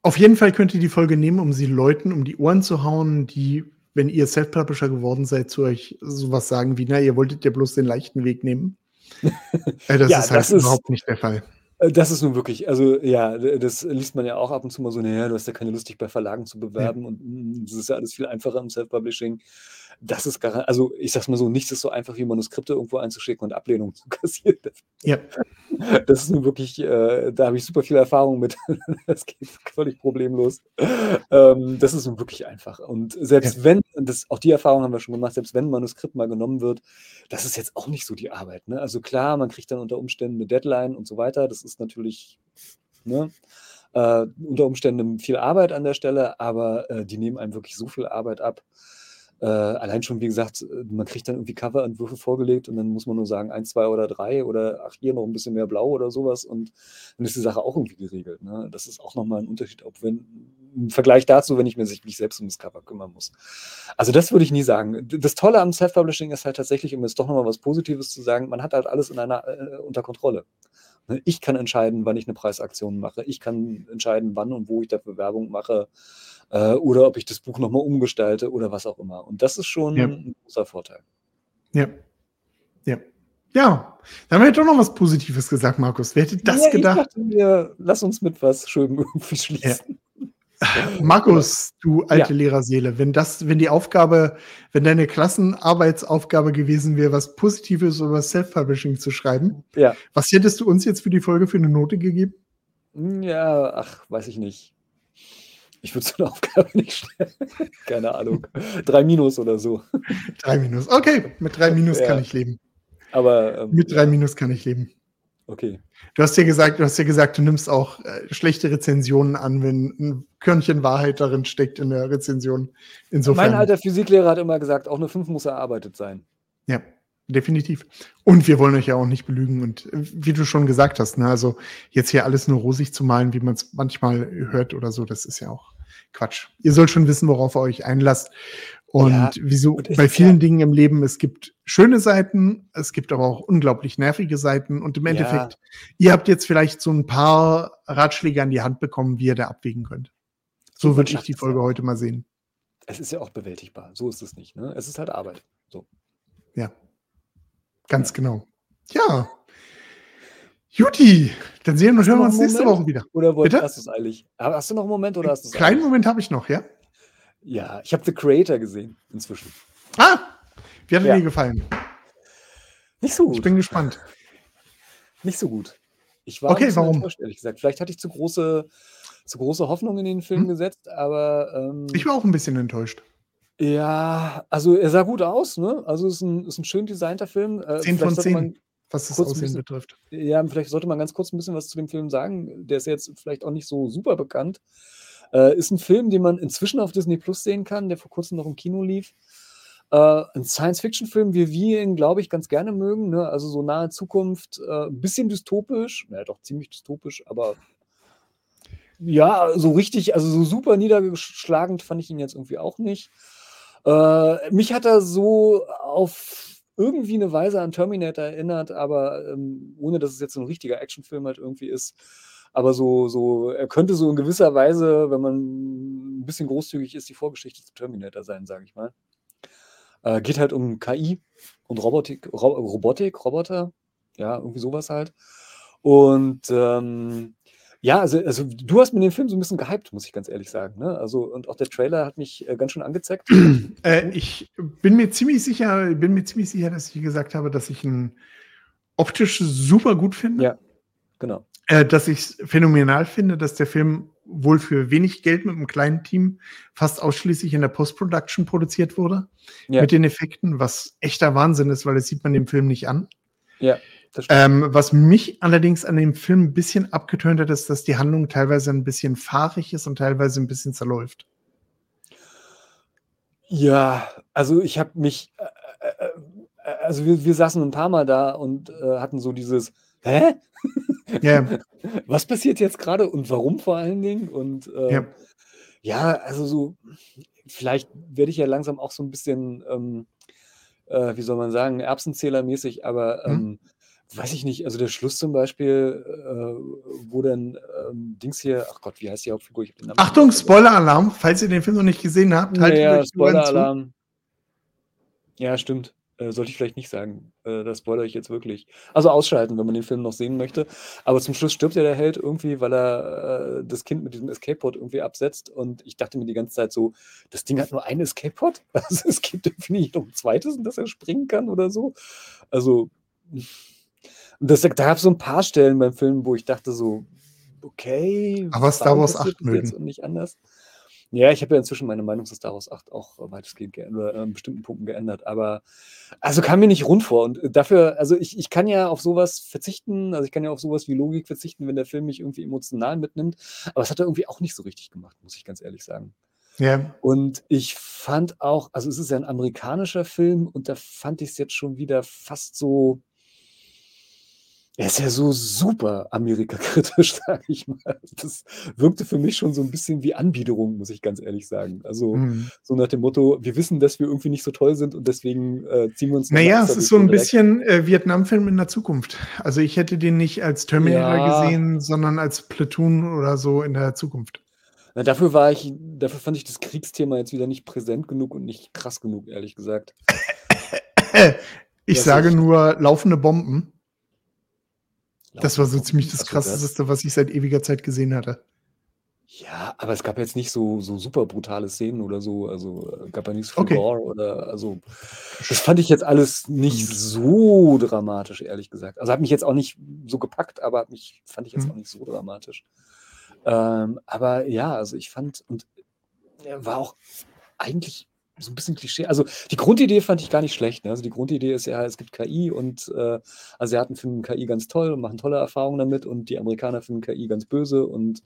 Auf jeden Fall könnt ihr die Folge nehmen, um sie Leuten um die Ohren zu hauen, die, wenn ihr Self-Publisher geworden seid, zu euch so was sagen wie: „Na, ihr wolltet ja bloß den leichten Weg nehmen.“ Äh, das Ja, ist halt das ist überhaupt nicht der Fall. äh, das ist nun wirklich also, ja, das liest man ja auch ab und zu mal so: „Na ja, du hast ja keine Lust, dich bei Verlagen zu Ja. bewerben und, hm, das ist ja alles viel einfacher im Self-Publishing.“ Das ist gara also, ich sage es mal so, nichts ist so einfach wie Manuskripte irgendwo einzuschicken und Ablehnung zu kassieren. Ja. Das ist nun wirklich äh, da habe ich super viel Erfahrung mit. Das geht völlig problemlos. Ähm, das ist nun wirklich einfach. Und selbst Ja. wenn das auch die Erfahrung haben wir schon gemacht, selbst wenn 'n Manuskript mal genommen wird, das ist jetzt auch nicht so die Arbeit, ne? Also, klar, man kriegt dann unter Umständen 'ne Deadline und so weiter. Das ist natürlich, ne, äh, unter Umständen viel Arbeit an der Stelle, aber, äh, die nehmen einem wirklich so viel Arbeit ab. Äh, allein schon, wie gesagt, äh, man kriegt dann irgendwie Coverentwürfe vorgelegt und dann muss man nur sagen 1, 2 oder 3 oder ach, hier noch 'n bisschen mehr blau oder so was und dann ist die Sache auch irgendwie geregelt, ne? Das ist auch noch mal 'n Unterschied, ob wenn im Vergleich dazu, wenn ich mir mich selbst um das Cover kümmern muss. Also, das würde ich nie sagen. Das Tolle am Self-Publishing ist halt tatsächlich, um jetzt doch noch mal was Positives zu sagen, man hat halt alles in einer äh, unter Kontrolle. Ne, ich kann entscheiden, wann ich 'ne Preisaktion mache. Ich kann entscheiden, wann und wo ich dafür Werbung mache, äh, oder ob ich das Buch noch mal umgestalte oder was auch immer. Und das ist schon Ja. 'n großer Vorteil. Ja. Ja. Ja, da haben wir ja doch noch was Positives gesagt, Markus. Wer hätte das Ja, ich gedacht? dachte mir, lass uns mit was Schönem irgendwie Ja. schließen. Markus, du Ja. alte Lehrerseele, wenn das wenn die Aufgabe wenn deine Klassenarbeitsaufgabe gewesen wäre, was Positives über Self-Publishing zu schreiben, Ja. was hättest du uns jetzt für die Folge für 'ne Note gegeben? Ja, ach, weiß ich nicht. Ich würde so 'ne Aufgabe nicht stellen. Keine Ahnung. 3 minus oder so. 3 minus. Okay, mit 3 minus kann Ja. ich leben. Aber, ähm, Mit 3 ja. minus kann ich leben. Okay. Du hast ja gesagt du hast ja gesagt, du nimmst auch, äh, schlechte Rezensionen an, wenn 'n Körnchen Wahrheit darin steckt in der Rezension. Mein Insofern alter Physiklehrer hat immer gesagt, auch 'ne 5 muss erarbeitet sein. Ja, definitiv. Und wir wollen euch ja auch nicht belügen und, äh, wie du schon gesagt hast, ne, also, jetzt hier alles nur rosig zu malen, wie man's manchmal hört oder so, das ist ja auch Quatsch. Ihr sollt schon wissen, worauf ihr euch einlasst. Und Ja, wieso bei ist ja vielen Dingen im Leben, es gibt schöne Seiten, es gibt aber auch unglaublich nervige Seiten. Und im Ja. Endeffekt, ihr habt jetzt vielleicht so ein paar Ratschläge an die Hand bekommen, wie ihr da abwägen könnt. So würde ich die ja Folge heute mal sehen. Es ist ja auch bewältigbar. So ist es nicht, ne? Es ist halt Arbeit. So. Ja, ganz Ja. genau. Ja, Juti, dann sehen und du hören wir uns einen nächste Moment? Woche wieder. Oder wollt Bitte? hast du's eilig? Ha hast du noch 'n Moment oder hast du's kleinen eilig? Moment habe ich noch, ja? Ja, ich habe „The Creator“ gesehen inzwischen. Ah, wie hat er Ja. dir gefallen? Nicht so Ich gut. bin gespannt. Nicht so gut. Ich war Okay, warum? ehrlich gesagt. Vielleicht hatte ich zu große zu große Hoffnungen in den Film Mhm. gesetzt, aber, ähm Ich war auch 'n bisschen enttäuscht. Ja, also er sah gut aus, ne? Also ist 'n ist 'n schön designter Film. Äh, 10 vielleicht von sollte 10, man was das kurz Aussehen bisschen betrifft. ja, vielleicht sollte man ganz kurz 'n bisschen was zu dem Film sagen. Der ist jetzt vielleicht auch nicht so super bekannt. Äh, ist 'n Film, den man inzwischen auf Disney+ sehen kann, der vor Kurzem noch im Kino lief. Äh, 'n Science-Fiction-Film, wie wir ihn, glaube ich, ganz gerne mögen, ne? Also so nahe Zukunft, äh, 'n bisschen dystopisch. Na ja, doch ziemlich dystopisch, aber ja, so richtig also so super niedergeschlagend fand ich ihn jetzt irgendwie auch nicht. Äh, mich hat er so auf irgendwie 'ne Weise an Terminator erinnert, aber, ähm, ohne dass es jetzt so 'n richtiger Actionfilm halt irgendwie ist. Aber so so er könnte so in gewisser Weise, wenn man 'n bisschen großzügig ist, die Vorgeschichte zu Terminator sein, sage ich mal. Äh, geht halt um KI und Robotik Ro Robotik, Roboter, ja, irgendwie so was halt. Und, ähm, ja, also also du hast mir den Film so 'n bisschen gehypt, muss ich ganz ehrlich sagen, ne? Also und auch der Trailer hat mich, äh, ganz schön angezeckt. Äh, ich bin mir ziemlich sicher bin mir ziemlich sicher, dass ich gesagt habe, dass ich ihn optisch super gut finde. Ja, genau. Äh, dass ich's phänomenal finde, dass der Film wohl für wenig Geld mit 'nem kleinen Team fast ausschließlich in der Post-Production produziert wurde Ja. mit den Effekten, was echter Wahnsinn ist, weil das sieht man dem Film nicht an. Ja. Ähm, was mich allerdings an dem Film 'n bisschen abgetönt hat, ist, dass die Handlung teilweise 'n bisschen fahrig ist und teilweise 'n bisschen zerläuft. Ja, also ich habe mich äh, äh, äh, also wir wir saßen 'n paarmal da und, äh, hatten so dieses: „Hä? Ja. Was passiert jetzt grade und warum vor allen Dingen?“ Und, äh, Ja. ja, also so vielleicht werde ich ja langsam auch so 'n bisschen, ähm, äh, wie soll man sagen, Erbsenzählermäßig, aber, Mhm. ähm, weiß ich nicht, also der Schluss zum Beispiel, äh, wo dann, ähm, Dings hier ach Gott, wie heißt die Hauptfigur? Ich den Namen Achtung. Spoiler-Alarm, falls ihr den Film noch nicht gesehen habt, Ja, haltet ja, euch die Ohren zu. Spoiler-Alarm. Ja, stimmt. Äh, sollte ich vielleicht nicht sagen. Äh, da spoilere ich jetzt wirklich. Also ausschalten, wenn man den Film noch sehen möchte. Aber zum Schluss stirbt ja der Held irgendwie, weil er, äh, das Kind mit diesem Escape-Pod irgendwie absetzt und ich dachte mir die ganze Zeit so: „Das Ding hat nur ein Escape-Pod? Also, es gibt irgendwie nicht noch 'n zweites, in das er springen kann oder so?“ Also, und das da gab's so 'n paar Stellen beim Film, wo ich dachte so: „Okay, Aber Star Wars passiert 8 das jetzt mögen. und nicht anders?“ Ja, ich habe ja inzwischen meine Meinung zu Star Wars 8 auch weitestgehend geänd oder an bestimmten Punkten geändert, aber also kam mir nicht rund vor und dafür also ich ich kann ja auf so was verzichten, also ich kann ja auf so was wie Logik verzichten, wenn der Film mich irgendwie emotional mitnimmt, aber das hat er irgendwie auch nicht so richtig gemacht, muss ich ganz ehrlich sagen. Ja. Und ich fand auch also es ist ja 'n amerikanischer Film und da fand ich's jetzt schon wieder fast so er ist ja so super amerikakritisch, sage ich mal. Das wirkte für mich schon so 'n bisschen wie Anbiederung, muss ich ganz ehrlich sagen. Also, Mhm. so nach dem Motto: „Wir wissen, dass wir irgendwie nicht so toll sind und deswegen, äh, ziehen wir uns noch Na ja, extra es ist so Dose 'n direkt.“ bisschen, äh, Vietnamfilm in der Zukunft. Also, ich hätte den nicht als Terminator Ja. gesehen, sondern als Platoon oder so in der Zukunft. Na, dafür war ich dafür fand ich das Kriegsthema jetzt wieder nicht präsent genug und nicht krass genug, ehrlich gesagt. Ich Dass sage ich nur laufende Bomben. Das war so ziemlich das Ach so, das. Krasseste, was ich seit ewiger Zeit gesehen hatte. Ja, aber es gab jetzt nicht so so super brutale Szenen oder so. Also, äh, gab ja nicht so viel Okay. Gore oder also das fand ich jetzt alles nicht so dramatisch, ehrlich gesagt. Also, hat mich jetzt auch nicht so gepackt, aber hat mich fand ich jetzt Mhm. auch nicht so dramatisch. Ähm, aber ja, also ich fand und er war auch eigentlich so 'n bisschen Klischee also die Grundidee fand ich gar nicht schlecht, ne? Also die Grundidee ist ja, es gibt KI und, äh, Asiaten finden KI ganz toll und machen tolle Erfahrungen damit und die Amerikaner finden KI ganz böse und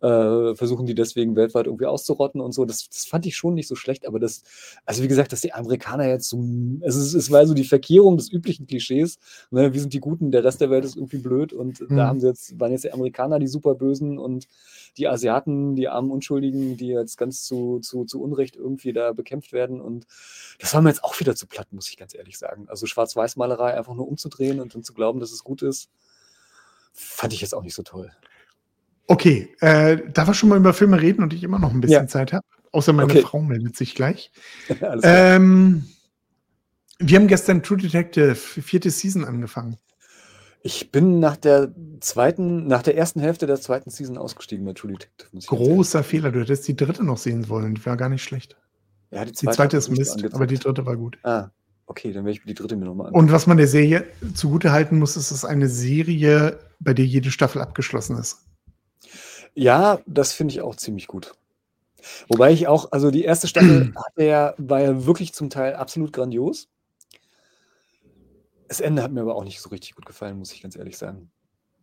äh, versuchen die deswegen weltweit irgendwie auszurotten und so. Das, das fand ich schon nicht so schlecht, aber das, also wie gesagt, dass die Amerikaner jetzt so, es, ist, es war so die Verkehrung des üblichen Klischees. Ne? Wir sind die Guten, der Rest der Welt ist irgendwie blöd und Mhm. da haben sie jetzt, waren jetzt die Amerikaner die Superbösen und die Asiaten, die armen Unschuldigen, die jetzt ganz zu, zu, zu Unrecht irgendwie da bekämpft werden. Und das war mir jetzt auch wieder zu platt, muss ich ganz ehrlich sagen. Also Schwarz-Weiß-Malerei einfach nur umzudrehen und dann zu glauben, dass es gut ist, fand ich jetzt auch nicht so toll. Okay, äh, da wir schon mal über Filme reden und ich immer noch ein bisschen Ja. Zeit habe, außer meine Okay. Frau meldet sich gleich. Ähm, wir haben gestern True Detective, vierte Season angefangen. Ich bin nach der zweiten, nach der ersten Hälfte der zweiten Season ausgestiegen bei True Detective. Ich Großer Fehler, du hättest die dritte noch sehen wollen, die war gar nicht schlecht. Ja, die Die zweite, zweite hat ist Mist, aber die dritte war gut. Ah, okay, dann werde ich die dritte mir nochmal angucken. Und was man der Serie zugute halten muss, ist, dass es eine Serie, bei der jede Staffel abgeschlossen ist. Ja, das finde ich auch ziemlich gut. Wobei ich auch, also die erste Staffel hatte ja, war ja wirklich zum Teil absolut grandios. Das Ende hat mir aber auch nicht so richtig gut gefallen, muss ich ganz ehrlich sagen.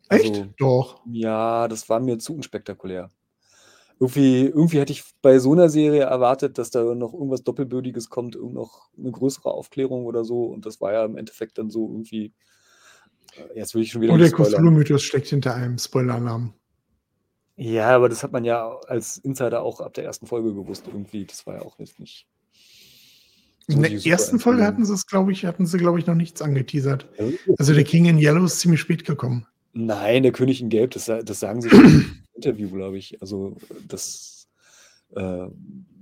Echt? Also, Doch. ja, das war mir zu unspektakulär. Irgendwie, irgendwie hätte ich bei so einer Serie erwartet, dass da noch irgendwas Doppelbödiges kommt, irgend noch eine größere Aufklärung oder so. Und das war ja im Endeffekt dann so irgendwie. äh, Jetzt will ich schon wieder Und der. Cthulhu-Mythos steckt hinter einem Spoiler-Alarm. Ja, aber das hat man ja als Insider auch ab der ersten Folge gewusst irgendwie. Das war ja auch jetzt nicht. In der ersten Folge hatten sie es, glaube ich, hatten sie, glaube ich, noch nichts angeteasert. Also der King in Yellow ist ziemlich spät gekommen. Nein, der König in Gelb, das, das sagen sie schon im Interview, glaube ich. Also, dass äh,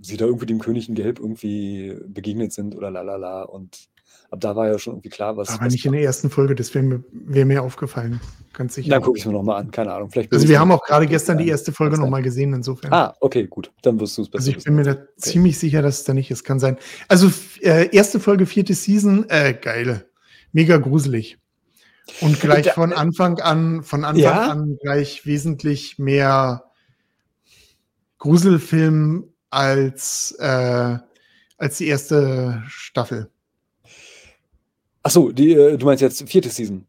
sie da irgendwie dem König in Gelb irgendwie begegnet sind oder lalala. Und ab da war ja schon irgendwie klar, was. Aber was nicht in der ersten Folge, das wäre mir, wär mir aufgefallen. Ganz sicher. Dann gucke ich es mir nochmal an, keine Ahnung. Vielleicht Also wir haben auch gerade gestern die erste Folge nochmal gesehen, insofern. Ah, okay, gut. Dann wirst du es besser also ich wissen bin mir da. Okay. ziemlich sicher, dass es da nicht ist. Kann sein. Also äh, erste Folge, vierte Season, äh, geil. Mega gruselig. Und gleich von Anfang an, von Anfang Ja? an gleich wesentlich mehr Gruselfilm als, äh, als die erste Staffel. Achso, die, äh, du meinst jetzt vierte Season.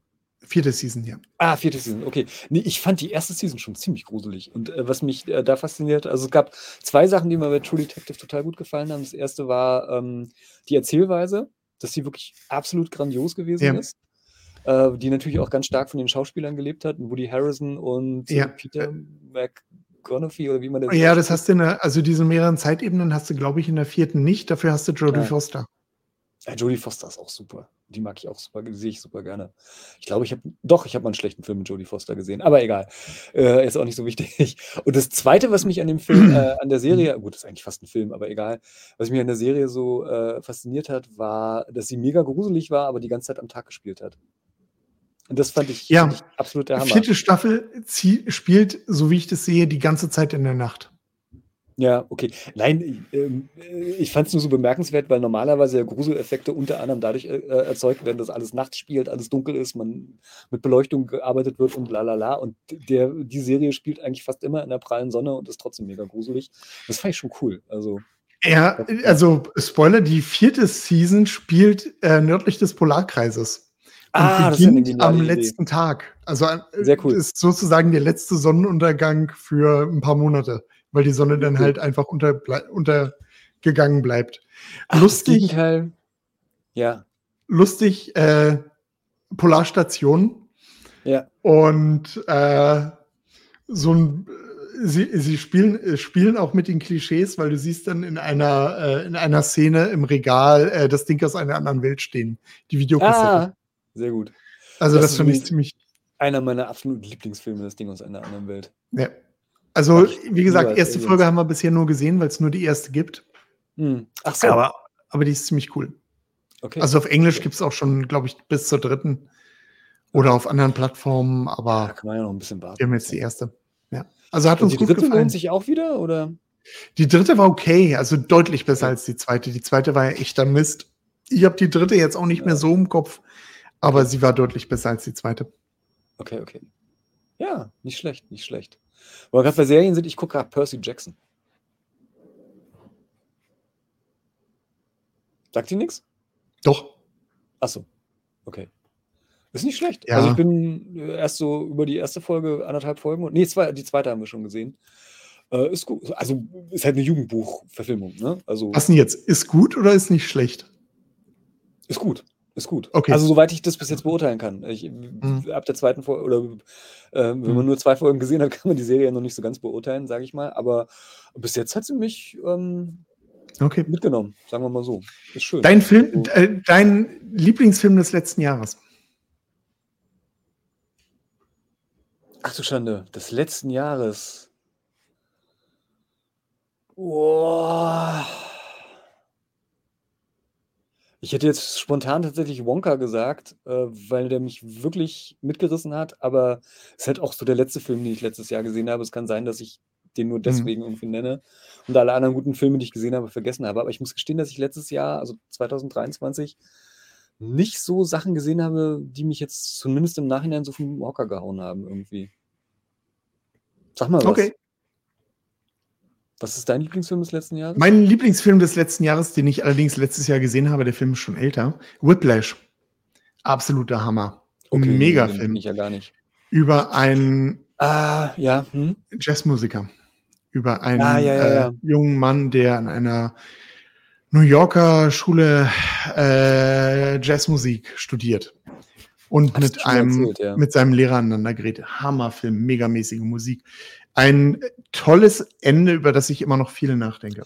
Vierte Season, ja. Ah, vierte Season, okay. Nee, ich fand die erste Season schon ziemlich gruselig. Und äh, was mich äh, da fasziniert, also es gab zwei Sachen, die mir bei True Detective total gut gefallen haben. Das erste war ähm, die Erzählweise, dass sie wirklich absolut grandios gewesen Ja. ist. Äh, die natürlich auch ganz stark von den Schauspielern gelebt hat. Woody Harrison und äh, Ja. Peter McConaughey oder wie man das Ja, das hast du in der, also diese mehreren Zeitebenen hast du, glaube ich, in der vierten nicht. Dafür hast du Jodie Ja. Foster. Ja, Jodie Foster ist auch super. Die mag ich auch super, die sehe ich super gerne. Ich glaube, ich habe, doch, ich habe mal einen schlechten Film mit Jodie Foster gesehen, aber egal. Äh, ist auch nicht so wichtig. Und das Zweite, was mich an dem Film, äh, an der Serie, gut, das ist eigentlich fast ein Film, aber egal, was mich an der Serie so äh, fasziniert hat, war, dass sie mega gruselig war, aber die ganze Zeit am Tag gespielt hat. Und das fand ich, Ja. fand ich absolut der Hammer. Vierte Staffel spielt, so wie ich das sehe, die ganze Zeit in der Nacht. Ja, okay. Nein, ähm, äh, ich fand es nur so bemerkenswert, weil normalerweise ja Gruseleffekte unter anderem dadurch äh, äh, erzeugt werden, dass alles nachts spielt, alles dunkel ist, man mit Beleuchtung gearbeitet wird und lalala. Und der, die Serie spielt eigentlich fast immer in der prallen Sonne und ist trotzdem mega gruselig. Das fand ich schon cool. Also, Ja, also Spoiler, die vierte Season spielt äh, nördlich des Polarkreises. Und Ah, das ist beginnt am Idee. letzten Tag. Also äh, Sehr cool. ist sozusagen der letzte Sonnenuntergang für ein paar Monate, weil die Sonne dann halt einfach unter, untergegangen bleibt. ach, lustig, Gegenteil. Ja, lustig, äh, Polarstation ja. und äh, so ein Sie, sie spielen, spielen auch mit den Klischees, weil du siehst dann in einer, äh, in einer Szene im Regal äh, das Ding aus einer anderen Welt stehen. Die Videokassette. Ah, sehr gut. also das das, finde ich ziemlich. Einer meiner absoluten Lieblingsfilme, das Ding aus einer anderen Welt. Ja. Also, wie gesagt, erste. Folge haben wir bisher nur gesehen, weil es nur die erste gibt. Hm. Ach so, Aber, aber die ist ziemlich cool. okay. Also auf Englisch Okay. gibt es auch schon, glaube ich, bis zur dritten. Oder auf anderen Plattformen, da aber kann man ja noch ein bisschen warten. wir haben jetzt die erste. Ja. Also hat Und uns die gut dritte gefallen. lohnt sich auch wieder, oder? Die dritte war okay, also deutlich besser Okay. als die zweite. Die zweite war ja echter Mist. Ich habe die dritte jetzt auch nicht Ja. mehr so im Kopf, aber sie war deutlich besser als die zweite. Okay, okay. Ja, nicht schlecht, nicht schlecht. Wo wir gerade bei Serien sind, ich gucke gerade Percy Jackson. Sagt die nichts? Doch. Achso, okay. Ist nicht schlecht. Ja. Also ich bin äh, erst so über die erste Folge, anderthalb Folgen, und nee, zwei, die zweite haben wir schon gesehen. Äh, ist gut. Also ist halt eine Jugendbuchverfilmung, ne? Also Was denn jetzt? Ist gut oder ist nicht schlecht? ist gut. Ist gut. Okay. Also soweit ich das bis jetzt beurteilen kann. Ich, Mhm. Ab der zweiten Folge oder äh, wenn man Mhm. nur zwei Folgen gesehen hat, kann man die Serie noch nicht so ganz beurteilen, sage ich mal. Aber bis jetzt hat sie mich ähm, Okay. mitgenommen, sagen wir mal so. Ist schön. Dein Film, Also, äh, dein Lieblingsfilm des letzten Jahres? ach du Schande, des letzten Jahres. Boah. Ich hätte jetzt spontan tatsächlich Wonka gesagt, äh, weil der mich wirklich mitgerissen hat, aber es ist halt auch so der letzte Film, den ich letztes Jahr gesehen habe. Es kann sein, dass ich den nur Mhm. deswegen irgendwie nenne und alle anderen guten Filme, die ich gesehen habe, vergessen habe. Aber ich muss gestehen, dass ich letztes Jahr, also 2023, nicht so Sachen gesehen habe, die mich jetzt zumindest im Nachhinein so vom Hocker gehauen haben irgendwie. Sag mal was. Okay. Was ist dein Lieblingsfilm des letzten Jahres? Mein Lieblingsfilm des letzten Jahres, den ich allerdings letztes Jahr gesehen habe, der Film ist schon älter. Whiplash. Absoluter Hammer. Okay, nee, Mega den Film. bin ich ja gar nicht. Über einen Ah, ja. Hm? Jazzmusiker. Über einen Ja, ja, ja, äh, jungen Mann, der an einer New Yorker Schule äh, Jazzmusik studiert. Und Hast mit einem, erzählt, mit seinem Lehrer aneinander gerät. Hammerfilm, megamäßige Musik. Ein tolles Ende, über das ich immer noch viel nachdenke.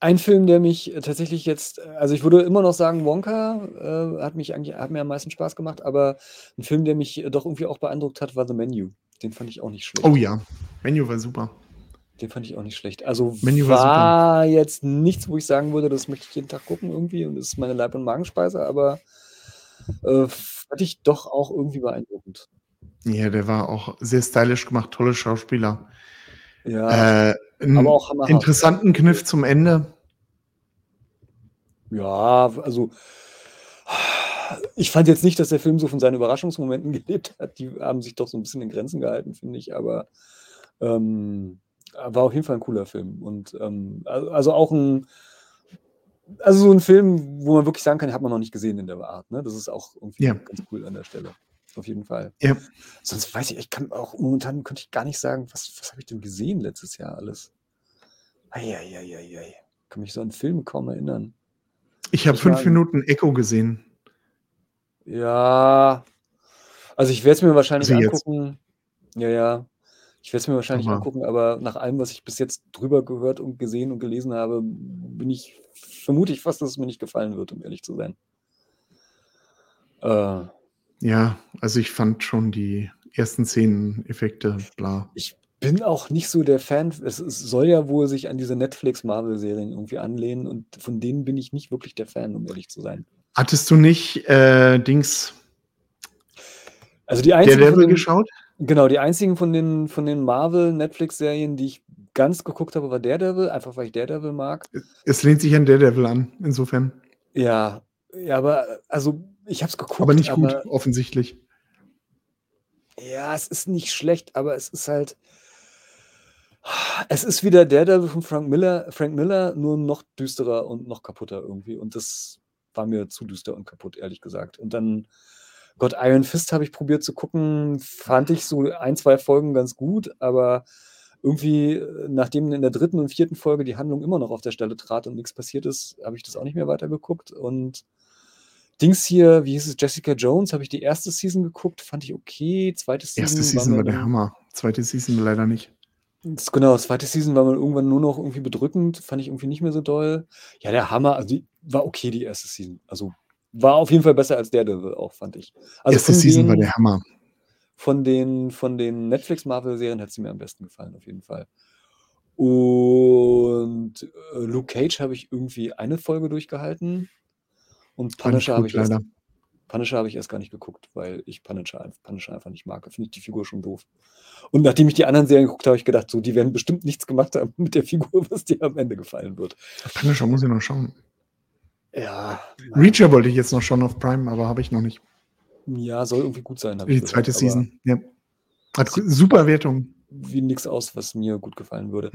Ein Film, der mich tatsächlich jetzt, also ich würde immer noch sagen, Wonka äh, hat mich eigentlich, hat mir am meisten Spaß gemacht, aber ein Film, der mich doch irgendwie auch beeindruckt hat, war The Menu. Den fand ich auch nicht schlecht. Oh ja, Menu war super. Den fand ich auch nicht schlecht. Also Menu war war jetzt nichts, wo ich sagen würde, das möchte ich jeden Tag gucken irgendwie und das ist meine Leib- und Magenspeise, aber äh, fand ich doch auch irgendwie beeindruckend. Ja, der war auch sehr stylisch gemacht, tolle Schauspieler. Ja, Äh, aber auch hammerhart. interessanten Kniff zum Ende. Ja, also ich fand jetzt nicht, dass der Film so von seinen Überraschungsmomenten gelebt hat. Die haben sich doch so ein bisschen in Grenzen gehalten, finde ich, aber ähm, war auf jeden Fall ein cooler Film. Und ähm, also, also auch ein, also so ein Film, wo man wirklich sagen kann, hat man noch nicht gesehen in der Art. Ne? Das ist auch irgendwie Ja. ganz cool an der Stelle. Auf jeden Fall. Ja. Sonst weiß ich, ich kann auch momentan könnte ich gar nicht sagen, was, was habe ich denn gesehen letztes Jahr alles? Eieieiei. Kann mich so an Filme kaum erinnern. Ich habe fünf Minuten Echo gesehen. Ja, also ich werde es mir wahrscheinlich Also angucken. Ja, ja. Ich werde es mir wahrscheinlich Aber- angucken, aber nach allem, was ich bis jetzt drüber gehört und gesehen und gelesen habe, bin ich vermute ich fast, dass es mir nicht gefallen wird, um ehrlich zu sein. Äh, Ja, also ich fand schon die ersten Szenen, Effekte, bla. ich bin auch nicht so der Fan. Es, es soll ja wohl sich an diese Netflix-Marvel-Serien irgendwie anlehnen und von denen bin ich nicht wirklich der Fan, um ehrlich zu sein. Hattest du nicht äh, Dings Also die der einzigen Devil den, geschaut? Genau, die einzigen von den, von den Marvel-Netflix-Serien, die ich ganz geguckt habe, war Daredevil, einfach weil ich Daredevil mag. Es lehnt sich an Daredevil an, insofern. Ja, ja, aber also ich habe es geguckt, Aber nicht gut, aber offensichtlich. ja, es ist nicht schlecht, aber es ist halt, es ist wieder Daredevil von Frank Miller, Frank Miller, nur noch düsterer und noch kaputter irgendwie. Und das war mir zu düster und kaputt, ehrlich gesagt. Und dann Gott, Iron Fist habe ich probiert zu gucken, fand ich so ein, zwei Folgen ganz gut, aber irgendwie, äh, nachdem in der dritten und vierten Folge die Handlung immer noch auf der Stelle trat und nichts passiert ist, habe ich das auch nicht mehr weitergeguckt. Und Dings hier, wie hieß es, Jessica Jones, habe ich die erste Season geguckt, fand ich okay. Zweite Season, Erste Season war war der Hammer. Zweite Season leider nicht. das- Genau, zweite Season war man irgendwann nur noch irgendwie bedrückend, fand ich irgendwie nicht mehr so doll. Ja, der Hammer, also die war okay, die erste Season. Also war auf jeden Fall besser als Daredevil auch, fand ich. Also Erste Season war den, der Hammer. von den, von den Netflix-Marvel-Serien hat sie mir am besten gefallen, auf jeden Fall. Und äh, Luke Cage habe ich irgendwie eine Folge durchgehalten. Und Punisher habe ich erst, leider. Punisher habe ich erst gar nicht geguckt, weil ich Punisher, Punisher einfach nicht mag. Finde ich die Figur schon doof. Und nachdem ich die anderen Serien geguckt habe, habe ich gedacht, so, die werden bestimmt nichts gemacht haben mit der Figur, was dir am Ende gefallen wird. Punisher muss ich noch schauen. Ja, Reacher wollte ich jetzt noch schauen auf Prime, aber habe ich noch nicht. ja, soll irgendwie gut sein, Die zweite aber Season. Ja. Hat super Wertung. wie nichts aus, was mir gut gefallen würde.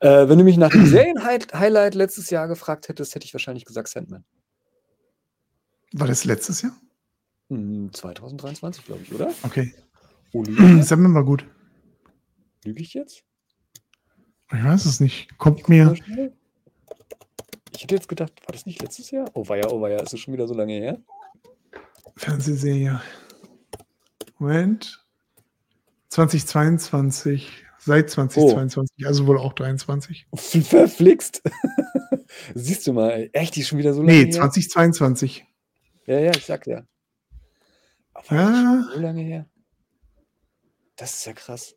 Äh, wenn du mich nach dem Serien-Highlight letztes Jahr gefragt hättest, hätte ich wahrscheinlich gesagt Sandman. War das letztes Jahr? Hm, 2023, glaube ich, oder? Okay. Oh, ich? Sandman war gut. Lüge ich jetzt? Ich weiß es nicht. Kommt mal mir. Ich hätte jetzt gedacht, war das nicht letztes Jahr? Oh weia, oh weia, ist das schon wieder so lange her? Fernsehserie. Moment. 2022. Seit 2022. Also wohl auch 23. Verflixt. Siehst du mal, echt, die ist schon wieder so lange Nee, her? 2022. Ja, ja, ich sag ja. Aber Ja. so lange her. Das ist ja krass.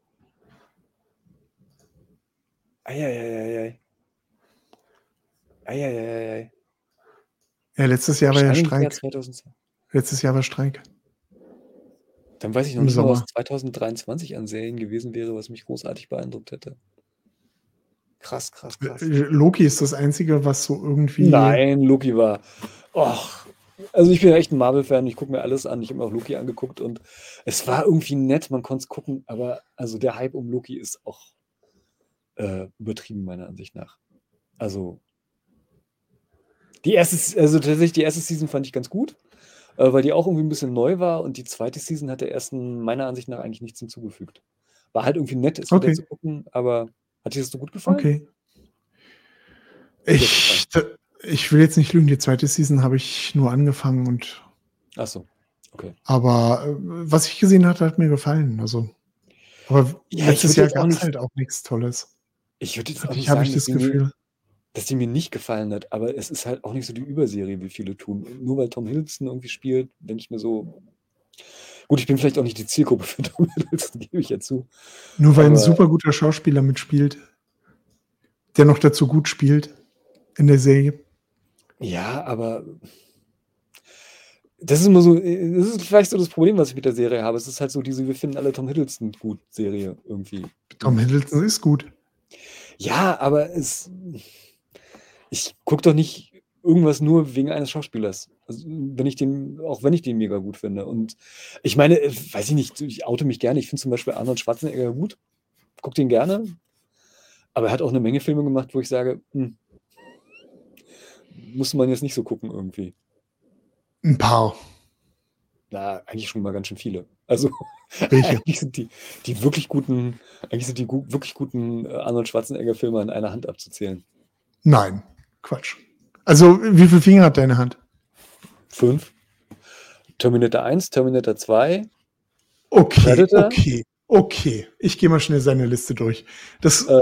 Eieieiei. Eieieiei. Ja, letztes Jahr war ja Streik. 2002. Letztes Jahr war Streik. Dann weiß ich noch nicht mal, was Sommer. 2023 an Serien gewesen wäre, was mich großartig beeindruckt hätte. Krass, krass, krass. Äh, Loki ist das Einzige, was so irgendwie. Nein, Loki war. Och, also ich bin echt ein Marvel-Fan, ich gucke mir alles an, ich habe mir auch Loki angeguckt und es war irgendwie nett, man konnte es gucken, aber also der Hype um Loki ist auch äh, übertrieben, meiner Ansicht nach. Also die erste, also tatsächlich die erste Season fand ich ganz gut, äh, weil die auch irgendwie ein bisschen neu war und die zweite Season hat der ersten meiner Ansicht nach eigentlich nichts hinzugefügt. War halt irgendwie nett, es wieder Okay. zu gucken, aber hat dir das so gut gefallen? Okay. Ich, ich will jetzt nicht lügen, die zweite Season habe ich nur angefangen und Achso, okay. aber äh, was ich gesehen hatte, hat mir gefallen. Also, aber Ja, letztes Jahr gab es halt auch nichts Tolles. Ich würde jetzt auch nicht sagen, ich dass das die mir- Gefühl. dass die mir nicht gefallen hat, aber es ist halt auch nicht so die Überserie, wie viele tun. Nur weil Tom Hiddleston irgendwie spielt, denke ich mir so, gut, ich bin vielleicht auch nicht die Zielgruppe für Tom Hiddleston, gebe ich ja zu. Nur weil ein aber- super guter Schauspieler mitspielt, der noch dazu gut spielt in der Serie. Ja, aber das ist immer so, das ist vielleicht so das Problem, was ich mit der Serie habe. Es ist halt so diese, wir finden alle Tom Hiddleston gut Serie irgendwie. Tom Hiddleston ist gut. Ja, aber es, ich gucke doch nicht irgendwas nur wegen eines Schauspielers. Also, wenn ich den, auch wenn ich den mega gut finde. Und ich meine, äh, weiß ich nicht, ich oute mich gerne. Ich finde zum Beispiel Arnold Schwarzenegger gut. Guck den gerne. Aber er hat auch eine Menge Filme gemacht, wo ich sage, hm, musste man jetzt nicht so gucken irgendwie. Ein paar. Na, eigentlich schon mal ganz schön viele. Also Welche? eigentlich sind die, die wirklich guten, eigentlich sind die gu wirklich guten äh, Arnold Schwarzenegger-Filme an einer Hand abzuzählen. Nein, Quatsch. Also, wie viele Finger hat deine Hand? Fünf. Terminator 1, Terminator 2. Okay, Predator? okay, okay. Ich gehe mal schnell seine Liste durch. Das, Äh,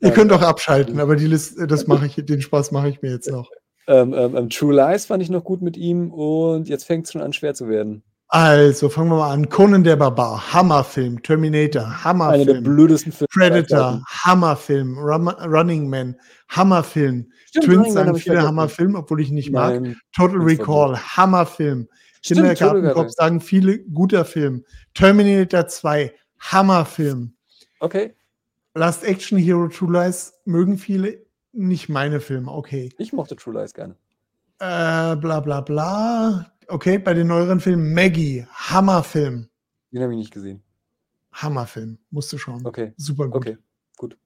ihr ähm, könnt auch abschalten, aber die Liste, das mache ich, den Spaß mache ich mir jetzt noch. ähm, ähm, ähm, True Lies fand ich noch gut mit ihm und jetzt fängt es schon an schwer zu werden. Also, fangen wir mal an. Conan der Barbar, Hammerfilm. Terminator, Einer der Hammerfilm. blödesten Filme. Predator. Hammerfilm. Rum, Running Man, Hammerfilm. Stimmt, Twins sagen viele. Hammerfilm, obwohl ich nicht mag. Nein. Total Twins war Recall, Hammerfilm. Kindergartenkopf Total sagen viele, guter Film. Terminator 2, Hammerfilm. Okay, Last Action Hero True Lies mögen viele, nicht meine Filme, okay. ich mochte True Lies gerne. Äh, bla bla bla. Okay, bei den neueren Filmen Maggie, Hammerfilm. Den habe ich nicht gesehen. Hammerfilm, musst du schauen. Okay, Super gut. okay, gut.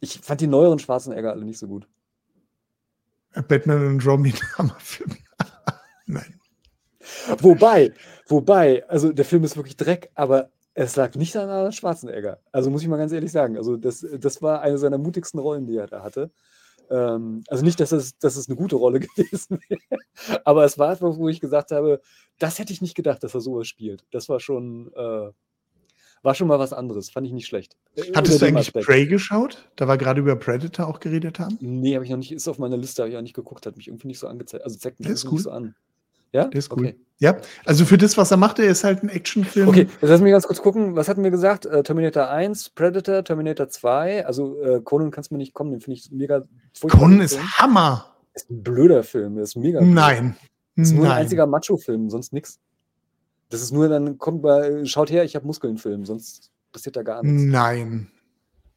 Ich fand die neueren Schwarzenegger alle nicht so gut. Äh, Batman und Robin, Hammerfilm. Nein. Wobei, wobei, also der Film ist wirklich Dreck, aber es lag nicht an Arnold Schwarzenegger. Also muss ich mal ganz ehrlich sagen. Also das, das war eine seiner mutigsten Rollen, die er da hatte. Ähm, also nicht, dass es, dass es eine gute Rolle gewesen wäre, aber es war etwas, wo ich gesagt habe, das hätte ich nicht gedacht, dass er sowas spielt. Das war schon, äh, war schon mal was anderes. Fand ich nicht schlecht. Äh, Hattest du eigentlich Aspekt. Prey geschaut? Da wir gerade über Predator auch geredet haben. Nee, habe ich noch nicht, ist auf meiner Liste, habe ich auch nicht geguckt, hat mich irgendwie nicht so angezeigt. Also zeigt mich irgendwie nicht cool. so an. Ja? Der ist cool. Okay. Ja, also für das, was er macht, er ist halt ein Actionfilm. Okay, jetzt lass mich ganz kurz gucken. Was hatten wir gesagt? Äh, Terminator 1, Predator, Terminator 2. Also äh, Conan kannst du mir nicht kommen, den finde ich mega furchtbar. Conan ist Film. Hammer. ist ein blöder Film, ist mega blöd. Nein. Das ist nur ein Nein. einziger Macho-Film, sonst nix. Das ist nur dann, kommt bei, schaut her, ich habe Muskeln-Film, sonst passiert da gar nichts. Nein.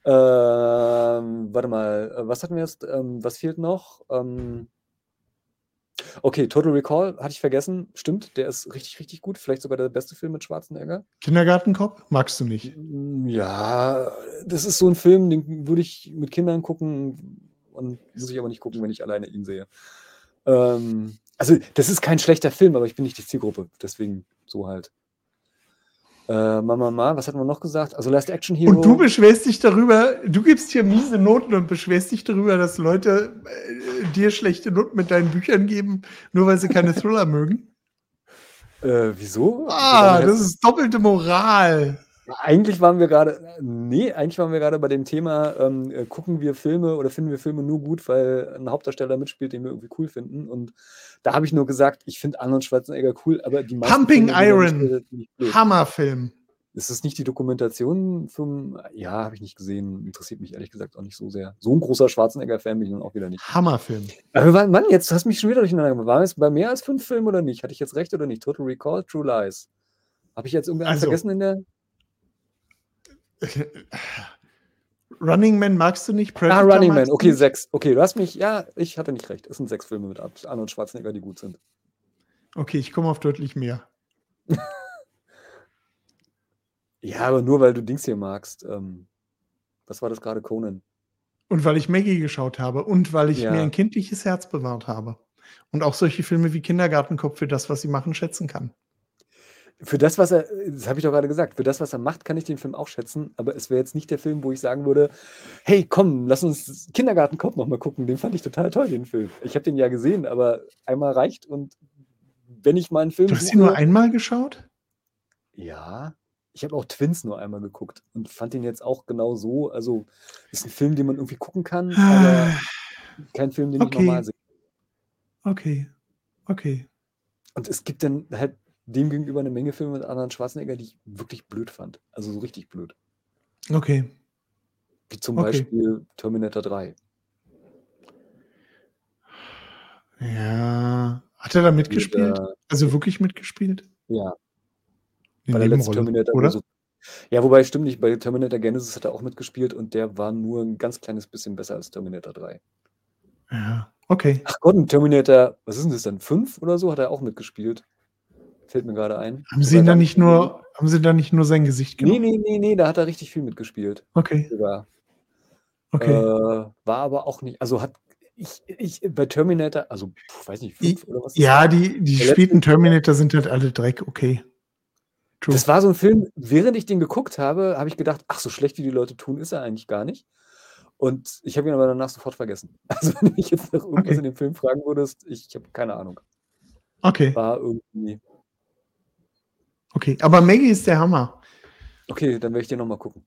Ähm, warte mal, äh, was hatten wir jetzt? Ähm, was fehlt noch? Ähm, okay, Total Recall hatte ich vergessen. Stimmt, der ist richtig, richtig gut. Vielleicht sogar der beste Film mit Schwarzenegger. Kindergartenkopf magst du nicht. Mm, Ja, das ist so ein Film, den würde ich mit Kindern gucken und muss ich aber nicht gucken, wenn ich alleine ihn sehe. Ähm, also, das ist kein schlechter Film, aber ich bin nicht die Zielgruppe, deswegen so halt. Äh, Mama, Ma, was hatten wir noch gesagt? Also Last Action Hero. Und du beschwerst dich darüber, du gibst hier miese Noten und beschwerst dich darüber, dass Leute äh, dir schlechte Noten mit deinen Büchern geben, nur weil sie keine Thriller mögen. Äh, wieso? Ah, das ist doppelte Moral. Eigentlich waren wir gerade, nee, eigentlich waren wir gerade bei dem Thema, ähm, äh, gucken wir Filme oder finden wir Filme nur gut, weil ein Hauptdarsteller mitspielt, den wir irgendwie cool finden. Und da habe ich nur gesagt, ich finde Arnold Schwarzenegger cool, aber die meisten Pumping Filme, Iron. Hammerfilm. Ist das nicht die Dokumentation vom, ja, habe ich nicht gesehen, interessiert mich ehrlich gesagt auch nicht so sehr. So ein großer Schwarzenegger-Fan bin ich nun auch wieder nicht. Hammerfilm. Aber waren, Mann, jetzt hast du mich schon wieder durcheinander gemacht. Waren es bei mehr als fünf Filmen oder nicht? Hatte ich jetzt recht oder nicht? Total Recall, True Lies. Habe ich jetzt irgendwas Also- vergessen in der? Running Man magst du nicht? Ah, Predator Running Man, okay, sechs. Okay, du hast mich, ja, ich hatte nicht recht. Es sind sechs Filme mit Arnold Schwarzenegger, die gut sind. Okay, ich komme auf deutlich mehr. Ja, aber nur weil du Dings hier magst. Ähm, was war das gerade, Conan? Und weil ich Maggie geschaut habe und weil ich Ja. mir ein kindliches Herz bewahrt habe. Und auch solche Filme wie Kindergartenkopf für das, was sie machen, schätzen kann. Für das, was er, das habe ich doch gerade gesagt, für das, was er macht, kann ich den Film auch schätzen, aber es wäre jetzt nicht der Film, wo ich sagen würde, hey, komm, lass uns Kindergartenkopf nochmal gucken. Den fand ich total toll, den Film. Ich habe den ja gesehen, aber einmal reicht und wenn ich mal einen Film Du hast ihn nur einmal geschaut? Ja, ich habe auch Twins nur einmal geguckt und fand den jetzt auch genau so. Also ist ein Film, den man irgendwie gucken kann, aber kein Film, den ich Ah. Okay. normal sehe. Okay. Okay. Und es gibt dann halt dem gegenüber eine Menge Filme mit Arnold Schwarzenegger, die ich wirklich blöd fand. Also so richtig blöd. Okay. Wie zum Okay. Beispiel Terminator 3. Ja. Hat er da mitgespielt? Dieser- Also wirklich mitgespielt? Ja, Eine bei der letzten Terminator. oder? So, ja, wobei stimmt nicht, bei Terminator Genesis hat er auch mitgespielt und der war nur ein ganz kleines bisschen besser als Terminator 3. Ja. Okay. Ach Gott, ein Terminator, was ist denn das dann? 5 oder so hat er auch mitgespielt. Fällt mir gerade ein. Haben Sie da nicht nur, haben Sie da nicht nur sein Gesicht Nee, genommen? nee, nee, nee, da hat er richtig viel mitgespielt. Okay. Sogar. Okay. Äh, war aber auch nicht, also hat ich, ich bei Terminator, also puh, weiß nicht, 5 oder was? ja, die, die späten Terminator sind halt alle Dreck. Okay. True. Das war so ein Film, während ich den geguckt habe, habe ich gedacht, ach, so schlecht wie die Leute tun, ist er eigentlich gar nicht. Und ich habe ihn aber danach sofort vergessen. Also wenn du mich jetzt nach irgendwas Okay. in dem Film fragen würdest, ich habe keine Ahnung. Okay. War irgendwie. Okay. Aber Maggie ist der Hammer. Okay, dann werde ich den nochmal gucken.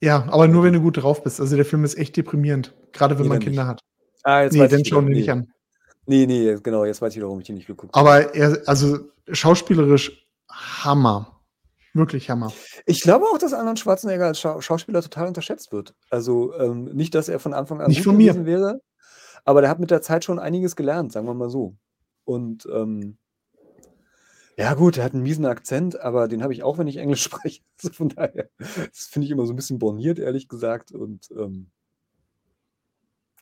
Ja, aber nur wenn du gut drauf bist. Also der Film ist echt deprimierend. Gerade wenn Nee, man Kinder nicht. hat. Ah, jetzt Nee, weiß dann ich schauen wir Nee. nicht an. nee, nee, genau, jetzt weiß ich warum ich den nicht geguckt habe. Aber er, also schauspielerisch Hammer. Wirklich Hammer. Ich glaube auch, dass Arnold Schwarzenegger als Schau Schauspieler total unterschätzt wird. Also ähm, nicht, dass er von Anfang an Nicht gut von mir. gewesen wäre, aber der hat mit der Zeit schon einiges gelernt, sagen wir mal so. Und ähm, ja gut, er hat einen miesen Akzent, aber den habe ich auch, wenn ich Englisch spreche. Also von daher, das finde ich immer so ein bisschen borniert, ehrlich gesagt. Und ähm,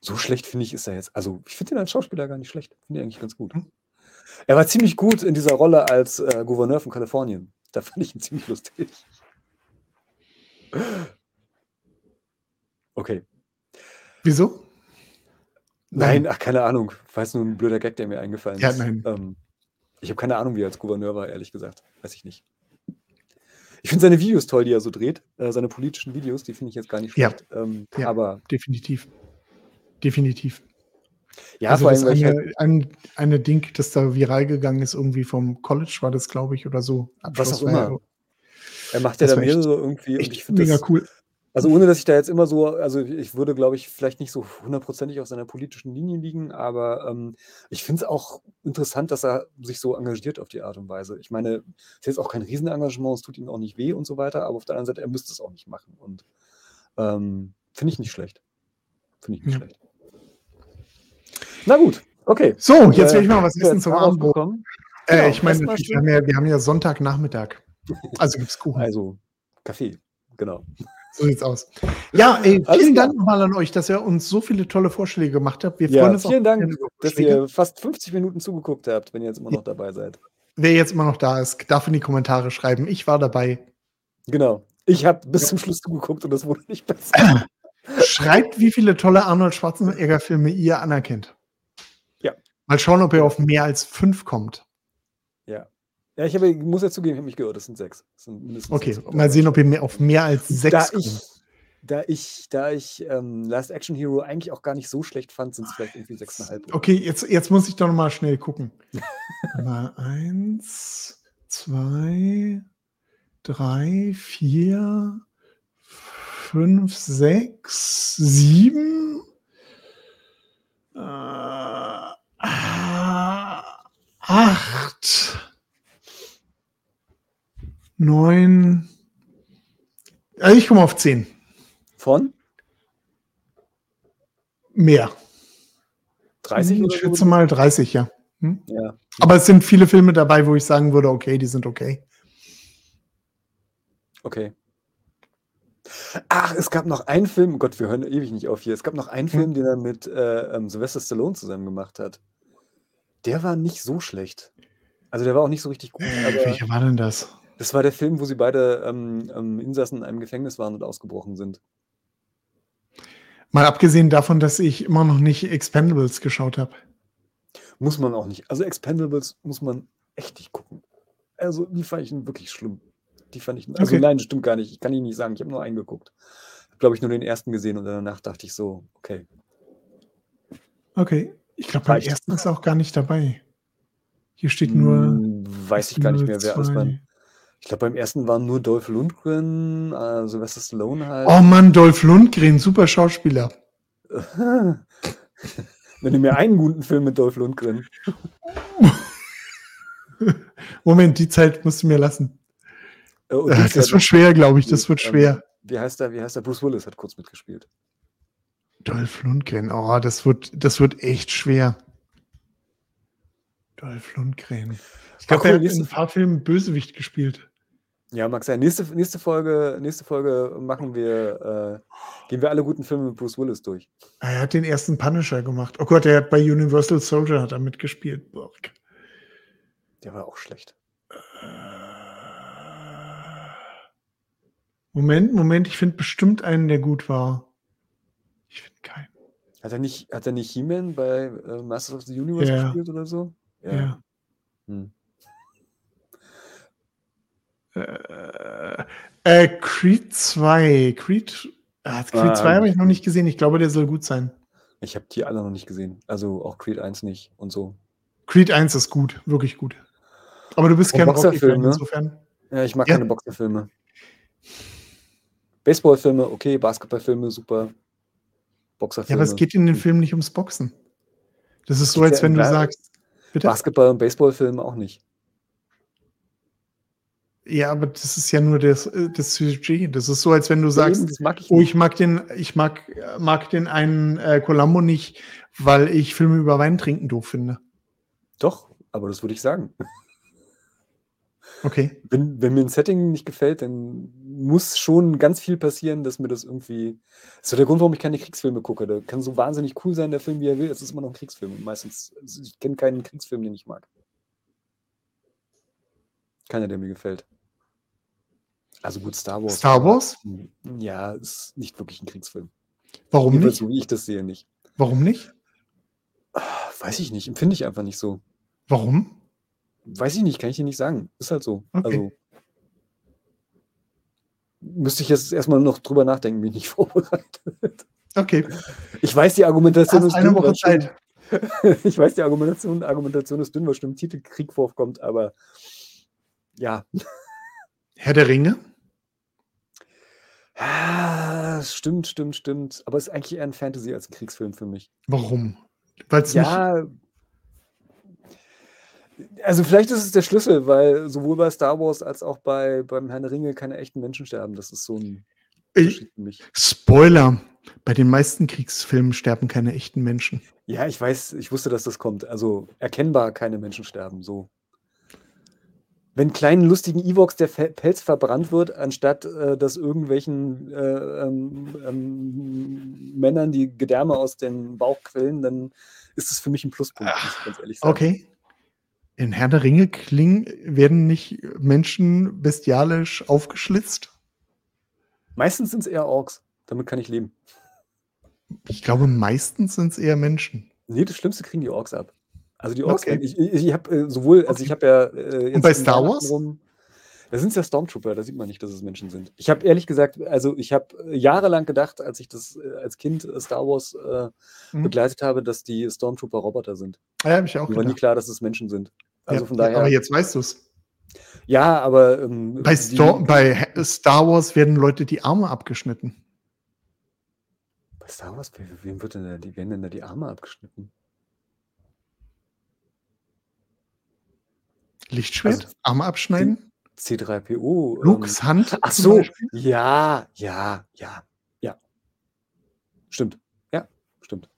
so schlecht finde ich ist er jetzt. Also ich finde ihn als Schauspieler gar nicht schlecht. Finde ich eigentlich ganz gut. Hm. Er war ziemlich gut in dieser Rolle als äh, Gouverneur von Kalifornien. Da fand ich ihn ziemlich lustig. Okay. Wieso? Nein, ach, keine Ahnung. Weiß nur ein blöder Gag, der mir eingefallen Ja, ist. nein. Ähm, ich habe keine Ahnung, wie er als Gouverneur war, ehrlich gesagt. Weiß ich nicht. Ich finde seine Videos toll, die er so dreht. Äh, seine politischen Videos, die finde ich jetzt gar nicht Ja. schlecht. Ähm, Ja. Aber Definitiv. Definitiv. ja, also vor das allem, weil ich halt, eine, ein, eine Ding, das da viral gegangen ist, irgendwie vom College war das, glaube ich, oder so. Was auch immer. er macht ja das da echt- mehrere irgendwie. Und ich Echt finde mega das, cool. Also ohne, dass ich da jetzt immer so, also ich würde, glaube ich, vielleicht nicht so hundertprozentig auf seiner politischen Linie liegen, aber ähm, ich finde es auch interessant, dass er sich so engagiert auf die Art und Weise. Ich meine, es ist jetzt auch kein Riesenengagement, es tut ihm auch nicht weh und so weiter, aber auf der anderen Seite, er müsste es auch nicht machen. Und ähm, finde ich nicht schlecht. Finde ich nicht Ja. schlecht. Na gut, okay. So, jetzt Äh, will ich mal was essen jetzt zum Abendbrot. Äh, Genau, ich meine, wir haben, ja, wir haben ja Sonntagnachmittag. Also gibt's Kuchen. Also, Kaffee, genau. So sieht's aus. Ja, ey, Alles vielen. Dank nochmal an euch, dass ihr uns so viele tolle Vorschläge gemacht habt. Wir Ja, freuen uns vielen auch Dank, dass ihr fast 50 Minuten zugeguckt habt, wenn ihr jetzt immer noch dabei seid. Wer jetzt immer noch da ist, darf in die Kommentare schreiben. Ich war dabei. Genau. Ich habe bis zum Schluss zugeguckt und das wurde nicht besser. Schreibt, wie viele tolle Arnold Schwarzenegger-Filme ihr anerkennt. Ja. Mal schauen, ob ihr auf mehr als fünf kommt. Ja. Ich habe, muss ja zugeben, ich habe mich gehört, das sind sechs. Das sind okay, mal sehen, ob ihr mehr, auf mehr als sechs da ich, da ich, da ich ähm, Last Action Hero eigentlich auch gar nicht so schlecht fand, sind es vielleicht irgendwie sechseinhalb. Okay, jetzt, jetzt muss ich doch noch mal schnell gucken. mal eins, zwei, drei, vier, fünf, sechs, sieben, äh, acht, neun. Also ich komme auf zehn. Von? Mehr. 30 Ich schätze mal 30, ja. Hm? Ja. Aber es sind viele Filme dabei, wo ich sagen würde, okay, die sind okay. Okay. Ach, es gab noch einen Film, oh Gott, wir hören ewig nicht auf hier. Es gab noch einen Film, den er mit äh, ähm, Sylvester Stallone zusammen gemacht hat. Der war nicht so schlecht. Also der war auch nicht so richtig gut. Äh, welcher war denn das? Das war der Film, wo sie beide ähm, ähm, Insassen in einem Gefängnis waren und ausgebrochen sind. Mal abgesehen davon, dass ich immer noch nicht Expendables geschaut habe. Muss man auch nicht. Also Expendables muss man echt nicht gucken. Also die fand ich wirklich schlimm. Die fand ich. Also Okay. nein, das stimmt gar nicht. Ich kann Ihnen nicht sagen. Ich habe nur einen geguckt. Habe, glaube ich, nur den ersten gesehen und danach dachte ich so, okay. Okay. Ich glaube, beim ersten ist auch gar nicht dabei. Hier steht nur. Hm, weiß ich gar nicht mehr, wer zwei. beim. Ich glaube, beim ersten waren nur Dolph Lundgren, äh, Sylvester Stallone halt. Oh Mann, Dolph Lundgren, super Schauspieler. Wenn du mir einen guten Film mit Dolph Lundgren. Moment, die Zeit musst du mir lassen. Dings Das ja wird schwer, glaube ich. Das wird schwer. Wie heißt der? Wie heißt der? Bruce Willis hat kurz mitgespielt. Dolph Lundgren, oh, das wird, das wird echt schwer. Dolph Lundgren. Ich glaube, cool, er hat in ein paar Filmen Bösewicht gespielt. Ja, mag sein. Nächste, nächste Folge, nächste Folge machen wir, äh, gehen wir alle guten Filme mit Bruce Willis durch. Er hat den ersten Punisher gemacht. Oh Gott, er hat bei Universal Soldier hat er mitgespielt. Boah. Der war auch schlecht. Moment, Moment, ich finde bestimmt einen, der gut war. Ich finde keinen. Hat er nicht, hat er nicht He-Man bei äh, Masters of the Universe Ja. gespielt oder so? Ja. Hm. Äh, äh, Creed 2. Creed, ah, Creed Ah, 2 habe ich noch nicht gesehen. Ich glaube, der soll gut sein. Ich habe die alle noch nicht gesehen. Also auch Creed 1 nicht und so. Creed 1 ist gut, wirklich gut. Aber du bist Und kein Boxerfilm, ne? insofern. Ja, ich mag Ja. keine Boxerfilme. Baseballfilme, okay, Basketballfilme, super. Ja, Boxerfilme. aber es geht in den Film nicht ums Boxen. Das ist so, als ja wenn du sagst, bitte? Basketball- und Baseballfilme auch nicht. Ja, aber das ist ja nur das, äh, das Sujet. Das ist so, als wenn du Eben, sagst, mag ich oh, ich mag den, ich mag, mag den einen äh, Columbo nicht, weil ich Filme über Wein trinken doof finde. Doch, aber das würde ich sagen. Okay. Wenn, wenn mir ein Setting nicht gefällt, dann muss schon ganz viel passieren, dass mir das irgendwie. Das ist so der Grund, warum ich keine Kriegsfilme gucke. Der kann so wahnsinnig cool sein, der Film, wie er will. Es ist immer noch ein Kriegsfilm. Und meistens, also ich kenne keinen Kriegsfilm, den ich mag. Keiner, der mir gefällt. Also gut, Star Wars. Star Wars? Ja, ist nicht wirklich ein Kriegsfilm. Warum Jedenfalls nicht? So wie ich das sehe, nicht. Warum nicht? Weiß ich nicht. Empfinde ich einfach nicht so. Warum? Weiß ich nicht, kann ich dir nicht sagen. Ist halt so. Okay. Also. Müsste ich jetzt erstmal noch drüber nachdenken, bin ich nicht vorbereitet. Okay. Ich weiß, die Argumentation ist eine dünn, Woche Zeit. Ich weiß, die Argumentation, Argumentation ist dünn, weil schon im Titel Krieg vorkommt, aber ja. Herr der Ringe? Ah, Stimmt, stimmt, stimmt. Aber es ist eigentlich eher ein Fantasy als ein Kriegsfilm für mich. Warum? Weil es nicht. Ja. Also vielleicht ist es der Schlüssel, weil sowohl bei Star Wars als auch bei, beim Herrn der Ringe keine echten Menschen sterben. Das ist so ein Ich, Unterschied für mich. Spoiler. Bei den meisten Kriegsfilmen sterben keine echten Menschen. Ja, ich weiß, ich wusste, dass das kommt. Also erkennbar keine Menschen sterben, so. Wenn kleinen lustigen Evox der Pelz verbrannt wird, anstatt äh, dass irgendwelchen äh, ähm, ähm, Männern die Gedärme aus dem Bauch quillen, dann ist es für mich ein Pluspunkt, muss ich ganz ehrlich sagen. Okay. In Herr der Ringe klingen, werden nicht Menschen bestialisch aufgeschlitzt? Meistens sind es eher Orks. Damit kann ich leben. Ich glaube, meistens sind es eher Menschen. Nee, das Schlimmste kriegen die Orks ab. Also die Okay. Orks-Welt. Ich, ich, ich habe äh, sowohl, also ich Okay. habe ja äh, Und bei Star Wars? rum da sind es ja Stormtrooper, da sieht man nicht, dass es Menschen sind. Ich habe ehrlich gesagt, also ich habe äh, jahrelang gedacht, als ich das äh, als Kind äh, Star Wars äh, Mhm. begleitet habe, dass die Stormtrooper Roboter sind. Ja, habe ich auch Mir war nie klar, dass es Menschen sind. Also Ja, von daher. aber jetzt weißt du es. Ja, aber ähm, Bei, die- Star bei Star Wars werden Leute die Arme abgeschnitten. Bei Star Wars, we- wem wird denn da, die werden denn da die Arme abgeschnitten? Lichtschwert? Also, Arme abschneiden? C3PO. Lukes ähm, Hand? ach so, Beispiel? ja, ja, ja, ja. Stimmt. Ja, stimmt.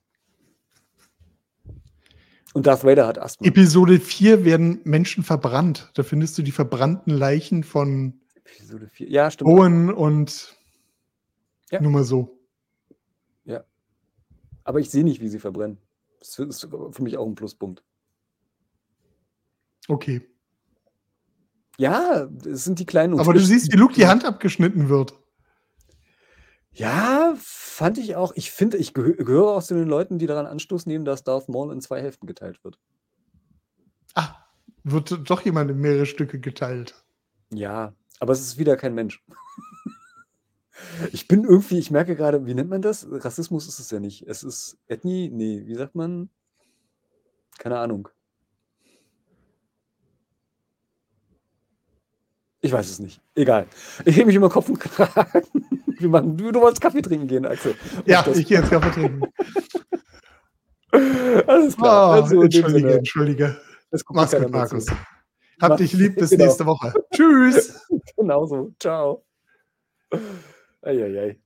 Und Darth Vader hat Asthma. Episode 4 werden Menschen verbrannt. Da findest du die verbrannten Leichen von Episode 4. Ja, stimmt. Owen und Ja. nur mal so. Aber ich sehe nicht, wie sie verbrennen. Das ist für mich auch ein Pluspunkt. Okay. Ja, es sind die kleinen Aber du siehst, wie Luke die Hand abgeschnitten wird. Ja, fand ich auch. Ich finde, ich gehö gehöre auch zu den Leuten, die daran Anstoß nehmen, dass Darth Maul in zwei Hälften geteilt wird. Ah, wird doch jemand in mehrere Stücke geteilt. Ja, aber es ist wieder kein Mensch. Ich bin irgendwie, ich merke gerade, wie nennt man das? Rassismus ist es ja nicht. Es ist Ethnie? Nee, wie sagt man? Keine Ahnung. Ich weiß es nicht. Egal. Ich hebe mich immer Kopf und Kragen. Wir machen, du, du wolltest Kaffee trinken gehen, Axel. Ja, das- ich gehe jetzt Kaffee trinken. Alles klar. Ah, Also entschuldige, Sinne, entschuldige. das Mach's gut, zu. Markus. Hab Mach- dich lieb, bis Genau. nächste Woche. Tschüss. Genauso. Ciao. Eieiei.